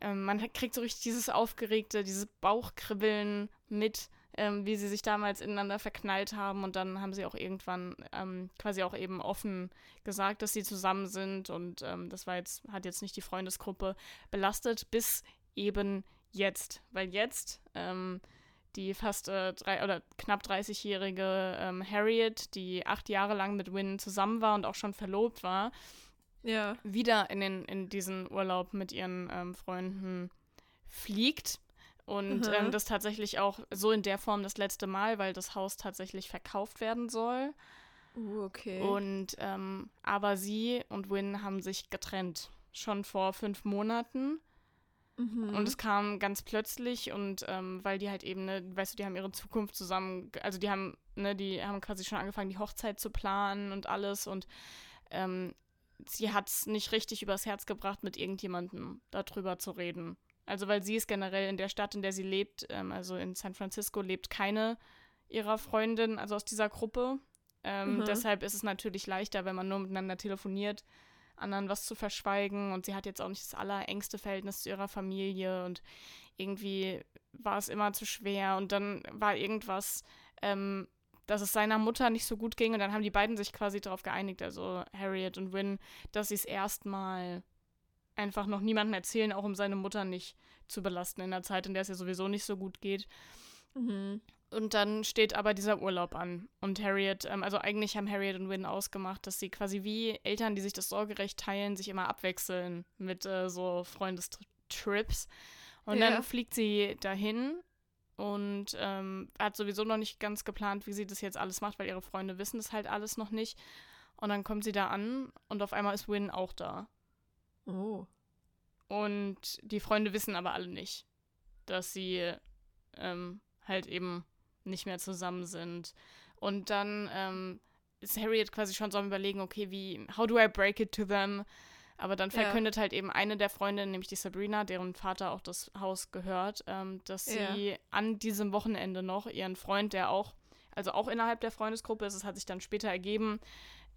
Ähm, man kriegt so richtig dieses Aufgeregte, dieses Bauchkribbeln mit, ähm, wie sie sich damals ineinander verknallt haben. Und dann haben sie auch irgendwann ähm, quasi auch eben offen gesagt, dass sie zusammen sind. Und ähm, das war jetzt, hat jetzt nicht die Freundesgruppe belastet, bis eben jetzt. Weil jetzt ähm, die fast äh, drei oder knapp 30-jährige ähm, Harriet, die acht Jahre lang mit Win zusammen war und auch schon verlobt war, ja. wieder in, den, in diesen Urlaub mit ihren ähm, Freunden fliegt. Und mhm. ähm, das tatsächlich auch so in der Form das letzte Mal, weil das Haus tatsächlich verkauft werden soll. Uh, okay. Und ähm, aber sie und Win haben sich getrennt. Schon vor fünf Monaten. Mhm. Und es kam ganz plötzlich und ähm, weil die halt eben, ne, weißt du, die haben ihre Zukunft zusammen, also die haben, ne, die haben quasi schon angefangen, die Hochzeit zu planen und alles und ähm, sie hat es nicht richtig übers Herz gebracht, mit irgendjemandem darüber zu reden. Also weil sie ist generell in der Stadt, in der sie lebt, ähm, also in San Francisco, lebt keine ihrer Freundin, also aus dieser Gruppe. Ähm, mhm. Deshalb ist es natürlich leichter, wenn man nur miteinander telefoniert, anderen was zu verschweigen. Und sie hat jetzt auch nicht das allerengste Verhältnis zu ihrer Familie und irgendwie war es immer zu schwer. Und dann war irgendwas, ähm, dass es seiner Mutter nicht so gut ging. Und dann haben die beiden sich quasi darauf geeinigt, also Harriet und Win, dass sie es erstmal einfach noch niemandem erzählen, auch um seine Mutter nicht zu belasten in der Zeit, in der es ja sowieso nicht so gut geht. Mhm. Und dann steht aber dieser Urlaub an. Und Harriet, ähm, also eigentlich haben Harriet und Win ausgemacht, dass sie quasi wie Eltern, die sich das Sorgerecht teilen, sich immer abwechseln mit äh, so Freundestrips. Und ja. dann fliegt sie dahin und ähm, hat sowieso noch nicht ganz geplant, wie sie das jetzt alles macht, weil ihre Freunde wissen das halt alles noch nicht. Und dann kommt sie da an und auf einmal ist Win auch da. Oh. Und die Freunde wissen aber alle nicht, dass sie ähm, halt eben nicht mehr zusammen sind. Und dann ähm, ist Harriet quasi schon so am überlegen, okay, wie, how do I break it to them? Aber dann verkündet ja. halt eben eine der Freundinnen, nämlich die Sabrina, deren Vater auch das Haus gehört, ähm, dass sie ja. an diesem Wochenende noch ihren Freund, der auch, also auch innerhalb der Freundesgruppe ist, es hat sich dann später ergeben,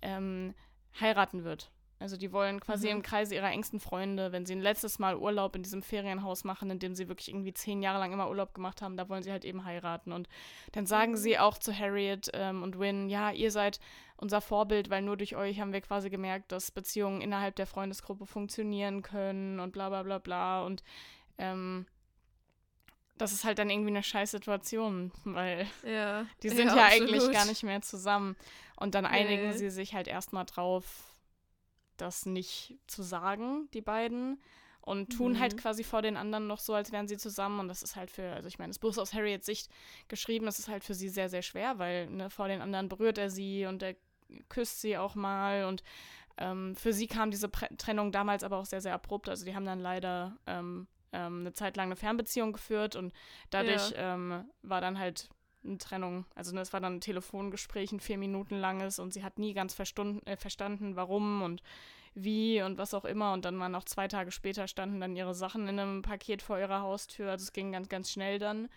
ähm, heiraten wird. Also die wollen quasi mhm. im Kreise ihrer engsten Freunde, wenn sie ein letztes Mal Urlaub in diesem Ferienhaus machen, in dem sie wirklich irgendwie zehn Jahre lang immer Urlaub gemacht haben, da wollen sie halt eben heiraten. Und dann sagen mhm. sie auch zu Harriet ähm, und Win, ja, ihr seid unser Vorbild, weil nur durch euch haben wir quasi gemerkt, dass Beziehungen innerhalb der Freundesgruppe funktionieren können und bla bla bla bla. Und ähm, das ist halt dann irgendwie eine scheiß Situation, weil ja. die sind ja, ja eigentlich gar nicht mehr zusammen. Und dann einigen nee. sie sich halt erstmal drauf, das nicht zu sagen, die beiden. Und tun mhm. halt quasi vor den anderen noch so, als wären sie zusammen. Und das ist halt für, also ich meine, das Buch ist aus Harriets Sicht geschrieben, das ist halt für sie sehr, sehr schwer, weil ne, vor den anderen berührt er sie und er küsst sie auch mal. Und ähm, für sie kam diese Pre Trennung damals aber auch sehr, sehr abrupt. Also die haben dann leider ähm, ähm, eine Zeit lang eine Fernbeziehung geführt und dadurch ja. Ähm, war dann halt eine Trennung. Also es war dann ein Telefongespräch, ein vier Minuten langes und sie hat nie ganz äh, verstanden, warum und wie und was auch immer. Und dann waren auch zwei Tage später standen dann ihre Sachen in einem Paket vor ihrer Haustür. Also es ging ganz, ganz schnell dann.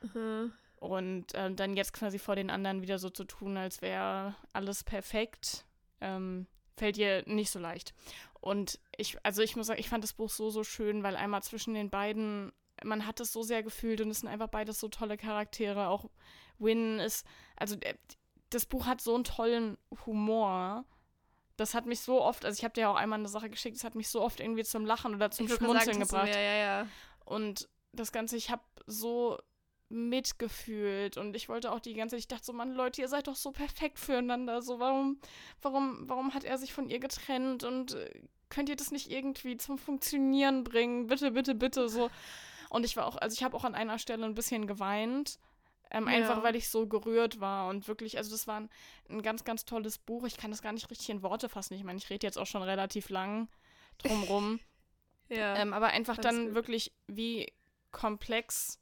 Mhm. Und äh, dann jetzt quasi vor den anderen wieder so zu tun, als wäre alles perfekt, ähm, fällt ihr nicht so leicht. Und ich, also ich muss sagen, ich fand das Buch so, so schön, weil einmal zwischen den beiden man hat es so sehr gefühlt und es sind einfach beides so tolle Charaktere. Auch Win ist, also das Buch hat so einen tollen Humor. Das hat mich so oft, also ich habe dir ja auch einmal eine Sache geschickt, es hat mich so oft irgendwie zum Lachen oder zum Schmunzeln gebracht. ja, ja, ja. Und das Ganze, ich habe so mitgefühlt und ich wollte auch die ganze Zeit, ich dachte so, Mann, Leute, ihr seid doch so perfekt füreinander. So, warum, warum, warum hat er sich von ihr getrennt und äh, könnt ihr das nicht irgendwie zum Funktionieren bringen? Bitte, bitte, bitte. So. Und ich war auch, also ich habe auch an einer Stelle ein bisschen geweint. Ähm, ja. Einfach weil ich so gerührt war und wirklich, also das war ein, ein, ganz, ganz tolles Buch. Ich kann das gar nicht richtig in Worte fassen. Ich meine, ich rede jetzt auch schon relativ lang drumrum. *laughs* ja. Ähm, aber einfach dann gut. wirklich, wie komplex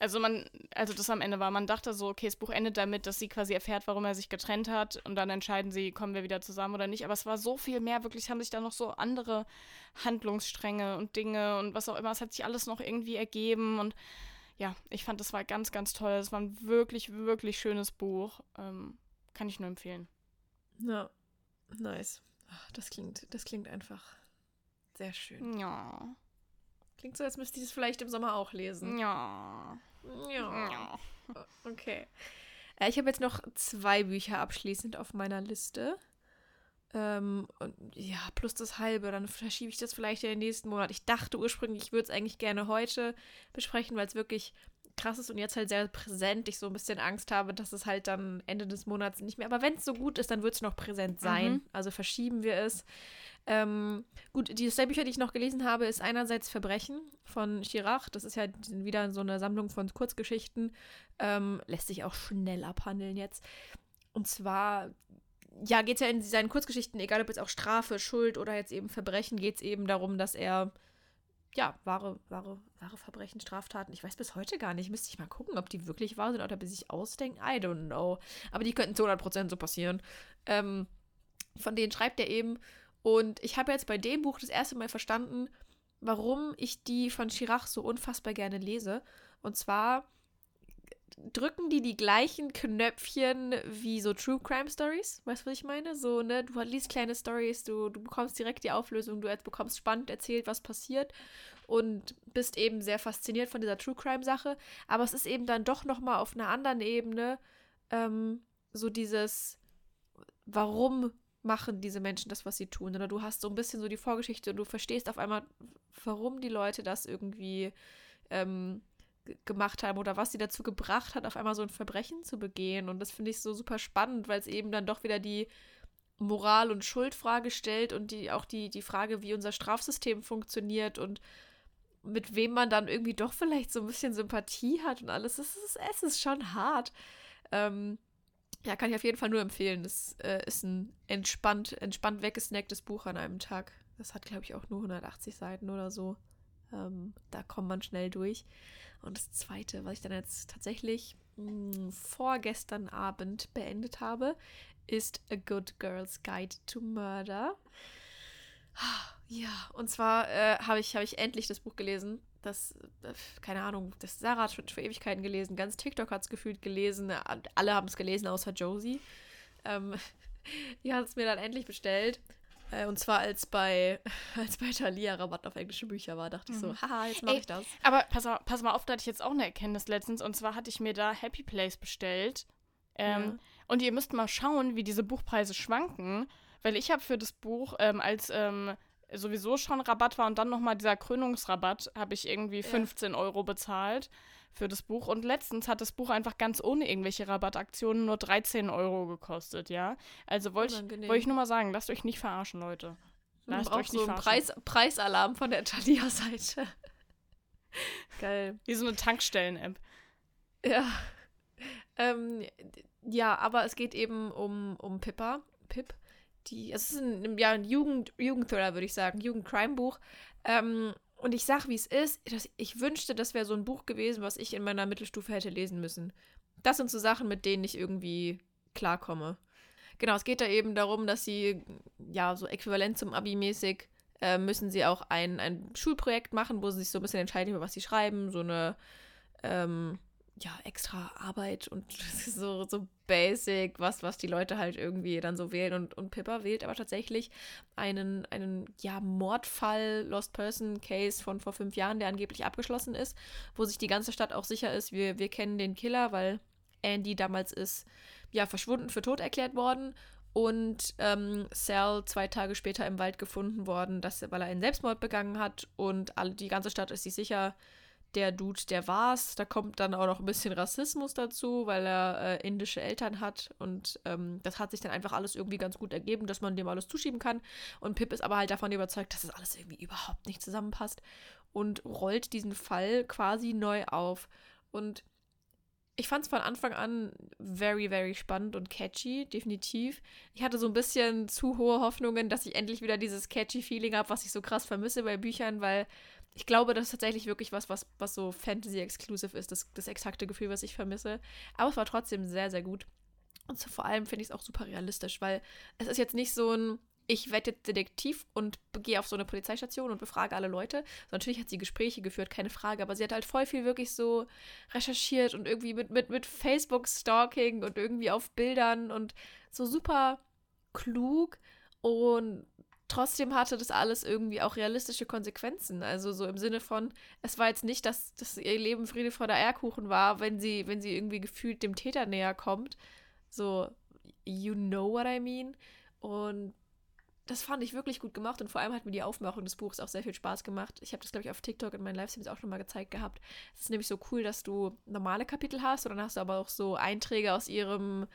also man, also das am Ende war, man dachte so, okay, das Buch endet damit, dass sie quasi erfährt, warum er sich getrennt hat und dann entscheiden sie, kommen wir wieder zusammen oder nicht. Aber es war so viel mehr, wirklich haben sich da noch so andere Handlungsstränge und Dinge und was auch immer. Es hat sich alles noch irgendwie ergeben und ja, ich fand, das war ganz, ganz toll. Es war ein wirklich, wirklich schönes Buch. Ähm, kann ich nur empfehlen. Ja, nice. Das klingt, das klingt einfach sehr schön. Ja. Klingt so, als müsste ich es vielleicht im Sommer auch lesen. Ja. Ja. Okay. Äh, ich habe jetzt noch zwei Bücher abschließend auf meiner Liste. Ähm, und ja, plus das halbe, dann verschiebe ich das vielleicht in den nächsten Monat. Ich dachte ursprünglich, ich würde es eigentlich gerne heute besprechen, weil es wirklich krass ist und jetzt halt sehr präsent. Ich so ein bisschen Angst habe, dass es halt dann Ende des Monats nicht mehr. Aber wenn es so gut ist, dann wird es noch präsent sein. Mhm. Also verschieben wir es. Ähm, gut, die zwei Bücher, die ich noch gelesen habe, ist einerseits Verbrechen von Chirac. Das ist ja wieder so eine Sammlung von Kurzgeschichten. Ähm, lässt sich auch schnell abhandeln jetzt. Und zwar, ja, geht es ja in seinen Kurzgeschichten, egal ob jetzt auch Strafe, Schuld oder jetzt eben Verbrechen, geht es eben darum, dass er ja, wahre, wahre, wahre Verbrechen, Straftaten. Ich weiß bis heute gar nicht. Müsste ich mal gucken, ob die wirklich wahr sind oder ob er sich ausdenkt. I don't know. Aber die könnten zu 100% so passieren. Ähm, von denen schreibt er eben. Und ich habe jetzt bei dem Buch das erste Mal verstanden, warum ich die von Chirac so unfassbar gerne lese. Und zwar drücken die die gleichen Knöpfchen wie so True Crime Stories. Weißt du, was ich meine? So, ne, du liest kleine Stories, du, du bekommst direkt die Auflösung, du bekommst spannend erzählt, was passiert und bist eben sehr fasziniert von dieser True Crime Sache. Aber es ist eben dann doch nochmal auf einer anderen Ebene ähm, so dieses, warum machen diese Menschen das, was sie tun? Oder du hast so ein bisschen so die Vorgeschichte und du verstehst auf einmal, warum die Leute das irgendwie ähm, gemacht haben oder was sie dazu gebracht hat, auf einmal so ein Verbrechen zu begehen. Und das finde ich so super spannend, weil es eben dann doch wieder die Moral- und Schuldfrage stellt und die auch die, die Frage, wie unser Strafsystem funktioniert und mit wem man dann irgendwie doch vielleicht so ein bisschen Sympathie hat und alles. Es ist, ist schon hart. Ähm, ja, kann ich auf jeden Fall nur empfehlen. Das äh, ist ein entspannt, entspannt weggesnacktes Buch an einem Tag. Das hat, glaube ich, auch nur 180 Seiten oder so. Ähm, da kommt man schnell durch. Und das zweite, was ich dann jetzt tatsächlich mh, hm, vorgestern Abend beendet habe, ist A Good Girl's Guide to Murder. Ja, und zwar äh, habe ich, hab ich endlich das Buch gelesen. Das, äh, keine Ahnung, das Sarah hat schon für Ewigkeiten gelesen. Ganz TikTok hat es gefühlt gelesen. Alle haben es gelesen, außer Josie. Ähm, *laughs* die hat es mir dann endlich bestellt. Äh, und zwar als bei, *laughs* als bei Thalia Rabatt auf englische Bücher war, dachte mhm. ich so, mhm. haha, jetzt mache ich das. Aber pass, pass mal auf, da hatte ich jetzt auch eine Erkenntnis letztens. Und zwar hatte ich mir da Happy Place bestellt. Ähm, ja. Und ihr müsst mal schauen, wie diese Buchpreise schwanken. Weil ich habe für das Buch ähm, als ähm, sowieso schon Rabatt war und dann nochmal dieser Krönungsrabatt, habe ich irgendwie 15 ja. Euro bezahlt für das Buch. Und letztens hat das Buch einfach ganz ohne irgendwelche Rabattaktionen nur 13 Euro gekostet, ja. Also wollte ich, wollt ich nur mal sagen, lasst euch nicht verarschen, Leute. Lasst euch nicht so verarschen. Preis, Preisalarm von der Thalia-Seite. *laughs* Geil. Wie so eine Tankstellen-App. Ja. Ähm, ja, aber es geht eben um, um Pippa. Pip. Die, es ist ein, ja, ein Jugend, Jugendthriller, würde ich sagen. Jugendcrime-Buch. Ähm, und ich sag, wie es ist, ich wünschte, das wäre so ein Buch gewesen, was ich in meiner Mittelstufe hätte lesen müssen. Das sind so Sachen, mit denen ich irgendwie klarkomme. Genau, es geht da eben darum, dass sie, ja, so äquivalent zum Abi mäßig, äh, müssen sie auch ein, ein Schulprojekt machen, wo sie sich so ein bisschen entscheiden, über was sie schreiben. So eine, ähm, ja, extra Arbeit und *laughs* so, so basic, was, was die Leute halt irgendwie dann so wählen. Und, und Pippa wählt aber tatsächlich einen, einen ja, Mordfall, Lost Person Case von vor fünf Jahren, der angeblich abgeschlossen ist, wo sich die ganze Stadt auch sicher ist, wir, wir kennen den Killer, weil Andy damals ist ja verschwunden, für tot erklärt worden. Und ähm, Sal zwei Tage später im Wald gefunden worden, dass, weil er einen Selbstmord begangen hat. Und alle, die ganze Stadt ist sich sicher, der Dude, der war's. Da kommt dann auch noch ein bisschen Rassismus dazu, weil er äh, indische Eltern hat. Und ähm, das hat sich dann einfach alles irgendwie ganz gut ergeben, dass man dem alles zuschieben kann. Und Pip ist aber halt davon überzeugt, dass das alles irgendwie überhaupt nicht zusammenpasst und rollt diesen Fall quasi neu auf. Und ich fand es von Anfang an very, very spannend und catchy, definitiv. Ich hatte so ein bisschen zu hohe Hoffnungen, dass ich endlich wieder dieses catchy Feeling habe, was ich so krass vermisse bei Büchern, weil ich glaube, das ist tatsächlich wirklich was, was, was so Fantasy-exclusive ist, das, das exakte Gefühl, was ich vermisse. Aber es war trotzdem sehr, sehr gut. Und so, vor allem finde ich es auch super realistisch, weil es ist jetzt nicht so ein, ich werde jetzt Detektiv und gehe auf so eine Polizeistation und befrage alle Leute. So, natürlich hat sie Gespräche geführt, keine Frage, aber sie hat halt voll viel wirklich so recherchiert und irgendwie mit, mit, mit Facebook-Stalking und irgendwie auf Bildern und so super klug und trotzdem hatte das alles irgendwie auch realistische Konsequenzen. Also so im Sinne von, es war jetzt nicht, dass, dass ihr Leben Friede vor der Eierkuchen war, wenn sie, wenn sie irgendwie gefühlt dem Täter näher kommt. So, you know what I mean? Und das fand ich wirklich gut gemacht und vor allem hat mir die Aufmachung des Buchs auch sehr viel Spaß gemacht. Ich habe das, glaube ich, auf TikTok in meinen Livestreams auch schon mal gezeigt gehabt. Es ist nämlich so cool, dass du normale Kapitel hast und dann hast du aber auch so Einträge aus ihrem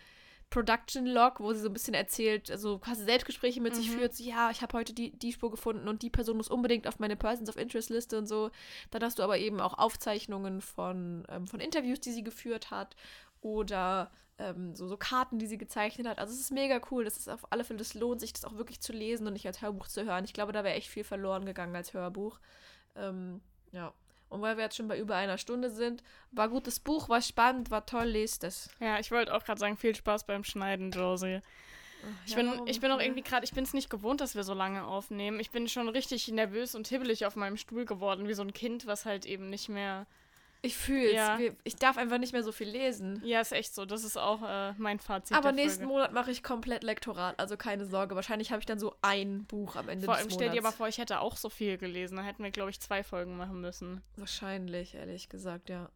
Production Log, wo sie so ein bisschen erzählt, also quasi Selbstgespräche mit mhm. sich führt, so, ja, ich habe heute die, die Spur gefunden und die Person muss unbedingt auf meine Persons of Interest Liste und so. Dann hast du aber eben auch Aufzeichnungen von, ähm, von Interviews, die sie geführt hat oder ähm, so, so Karten, die sie gezeichnet hat. Also es ist mega cool. Das ist auf alle Fälle, das lohnt sich, das auch wirklich zu lesen und nicht als Hörbuch zu hören. Ich glaube, da wäre echt viel verloren gegangen als Hörbuch. Ähm, ja. Und weil wir jetzt schon bei über einer Stunde sind, war gutes Buch, war spannend, war toll, lest es. Ja, ich wollte auch gerade sagen, viel Spaß beim Schneiden, Josie. Ich Ja, bin, warum? ich bin auch irgendwie gerade, ich bin es nicht gewohnt, dass wir so lange aufnehmen. Ich bin schon richtig nervös und hibbelig auf meinem Stuhl geworden, wie so ein Kind, was halt eben nicht mehr. Ich fühl's. Ja. Wir- Ich darf einfach nicht mehr so viel lesen. Ja, ist echt so. Das ist auch äh, mein Fazit. Aber nächsten Folge. Monat mache ich komplett Lektorat, also keine Sorge. Wahrscheinlich habe ich dann so ein Buch am Ende Vor des allem Monats. stell dir aber vor, ich hätte auch so viel gelesen. Dann hätten wir, glaube ich, zwei Folgen machen müssen. Wahrscheinlich, ehrlich gesagt, ja.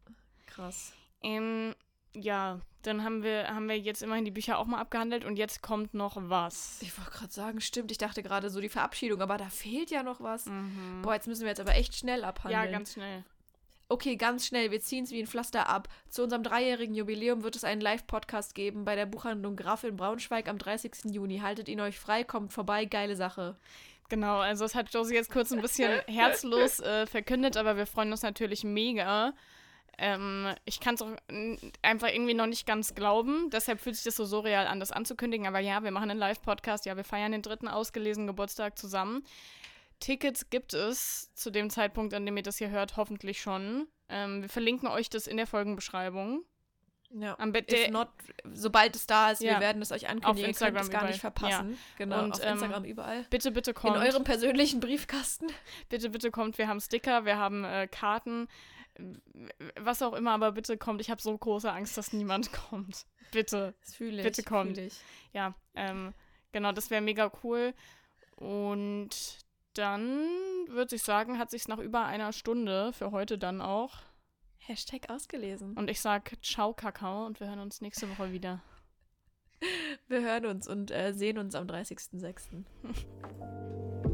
Krass. Ähm, ja, dann haben wir, haben wir jetzt immerhin die Bücher auch mal abgehandelt und jetzt kommt noch was. Ich wollte gerade sagen, stimmt, ich dachte gerade so die Verabschiedung, aber da fehlt ja noch was. Mhm. Boah, jetzt müssen wir jetzt aber echt schnell Ja, abhandeln. ganz schnell. Okay, ganz schnell, wir ziehen es wie ein Pflaster ab. Zu unserem dreijährigen Jubiläum wird es einen Live-Podcast geben bei der Buchhandlung Graf in Braunschweig am 30. Juni. Haltet ihn euch frei, kommt vorbei, geile Sache. Genau, also das hat Josie jetzt kurz ein bisschen *laughs* herzlos äh, verkündet, aber wir freuen uns natürlich mega. Ähm, ich kann es auch einfach irgendwie noch nicht ganz glauben, deshalb fühlt sich das so surreal an, das anzukündigen. Aber ja, wir machen einen Live-Podcast, ja, wir feiern den dritten ausgelesenen Geburtstag zusammen. Tickets gibt es zu dem Zeitpunkt, an dem ihr das hier hört, hoffentlich schon. Ähm, wir verlinken euch das in der Folgenbeschreibung. Ja. Am Be- If not, sobald es da ist, Ja. wir werden es euch ankündigen. Ihr Instagram könnt es gar überall. nicht verpassen. Genau, Und, auf ähm, Instagram überall. Bitte, bitte In kommt. eurem persönlichen Briefkasten. Bitte, bitte kommt. Wir haben Sticker, wir haben äh, Karten, was auch immer, aber bitte kommt. Ich habe so große Angst, dass niemand *laughs* kommt. Bitte. Das fühle ich. Bitte kommt. ich. Ja, ähm, genau, das wäre mega cool. Und dann würde ich sagen, hat sich's nach über einer Stunde für heute dann auch. Hashtag ausgelesen. Und ich sag Ciao, Kakao, und wir hören uns nächste Woche wieder. Wir hören uns und äh, sehen uns am 30.06. *laughs*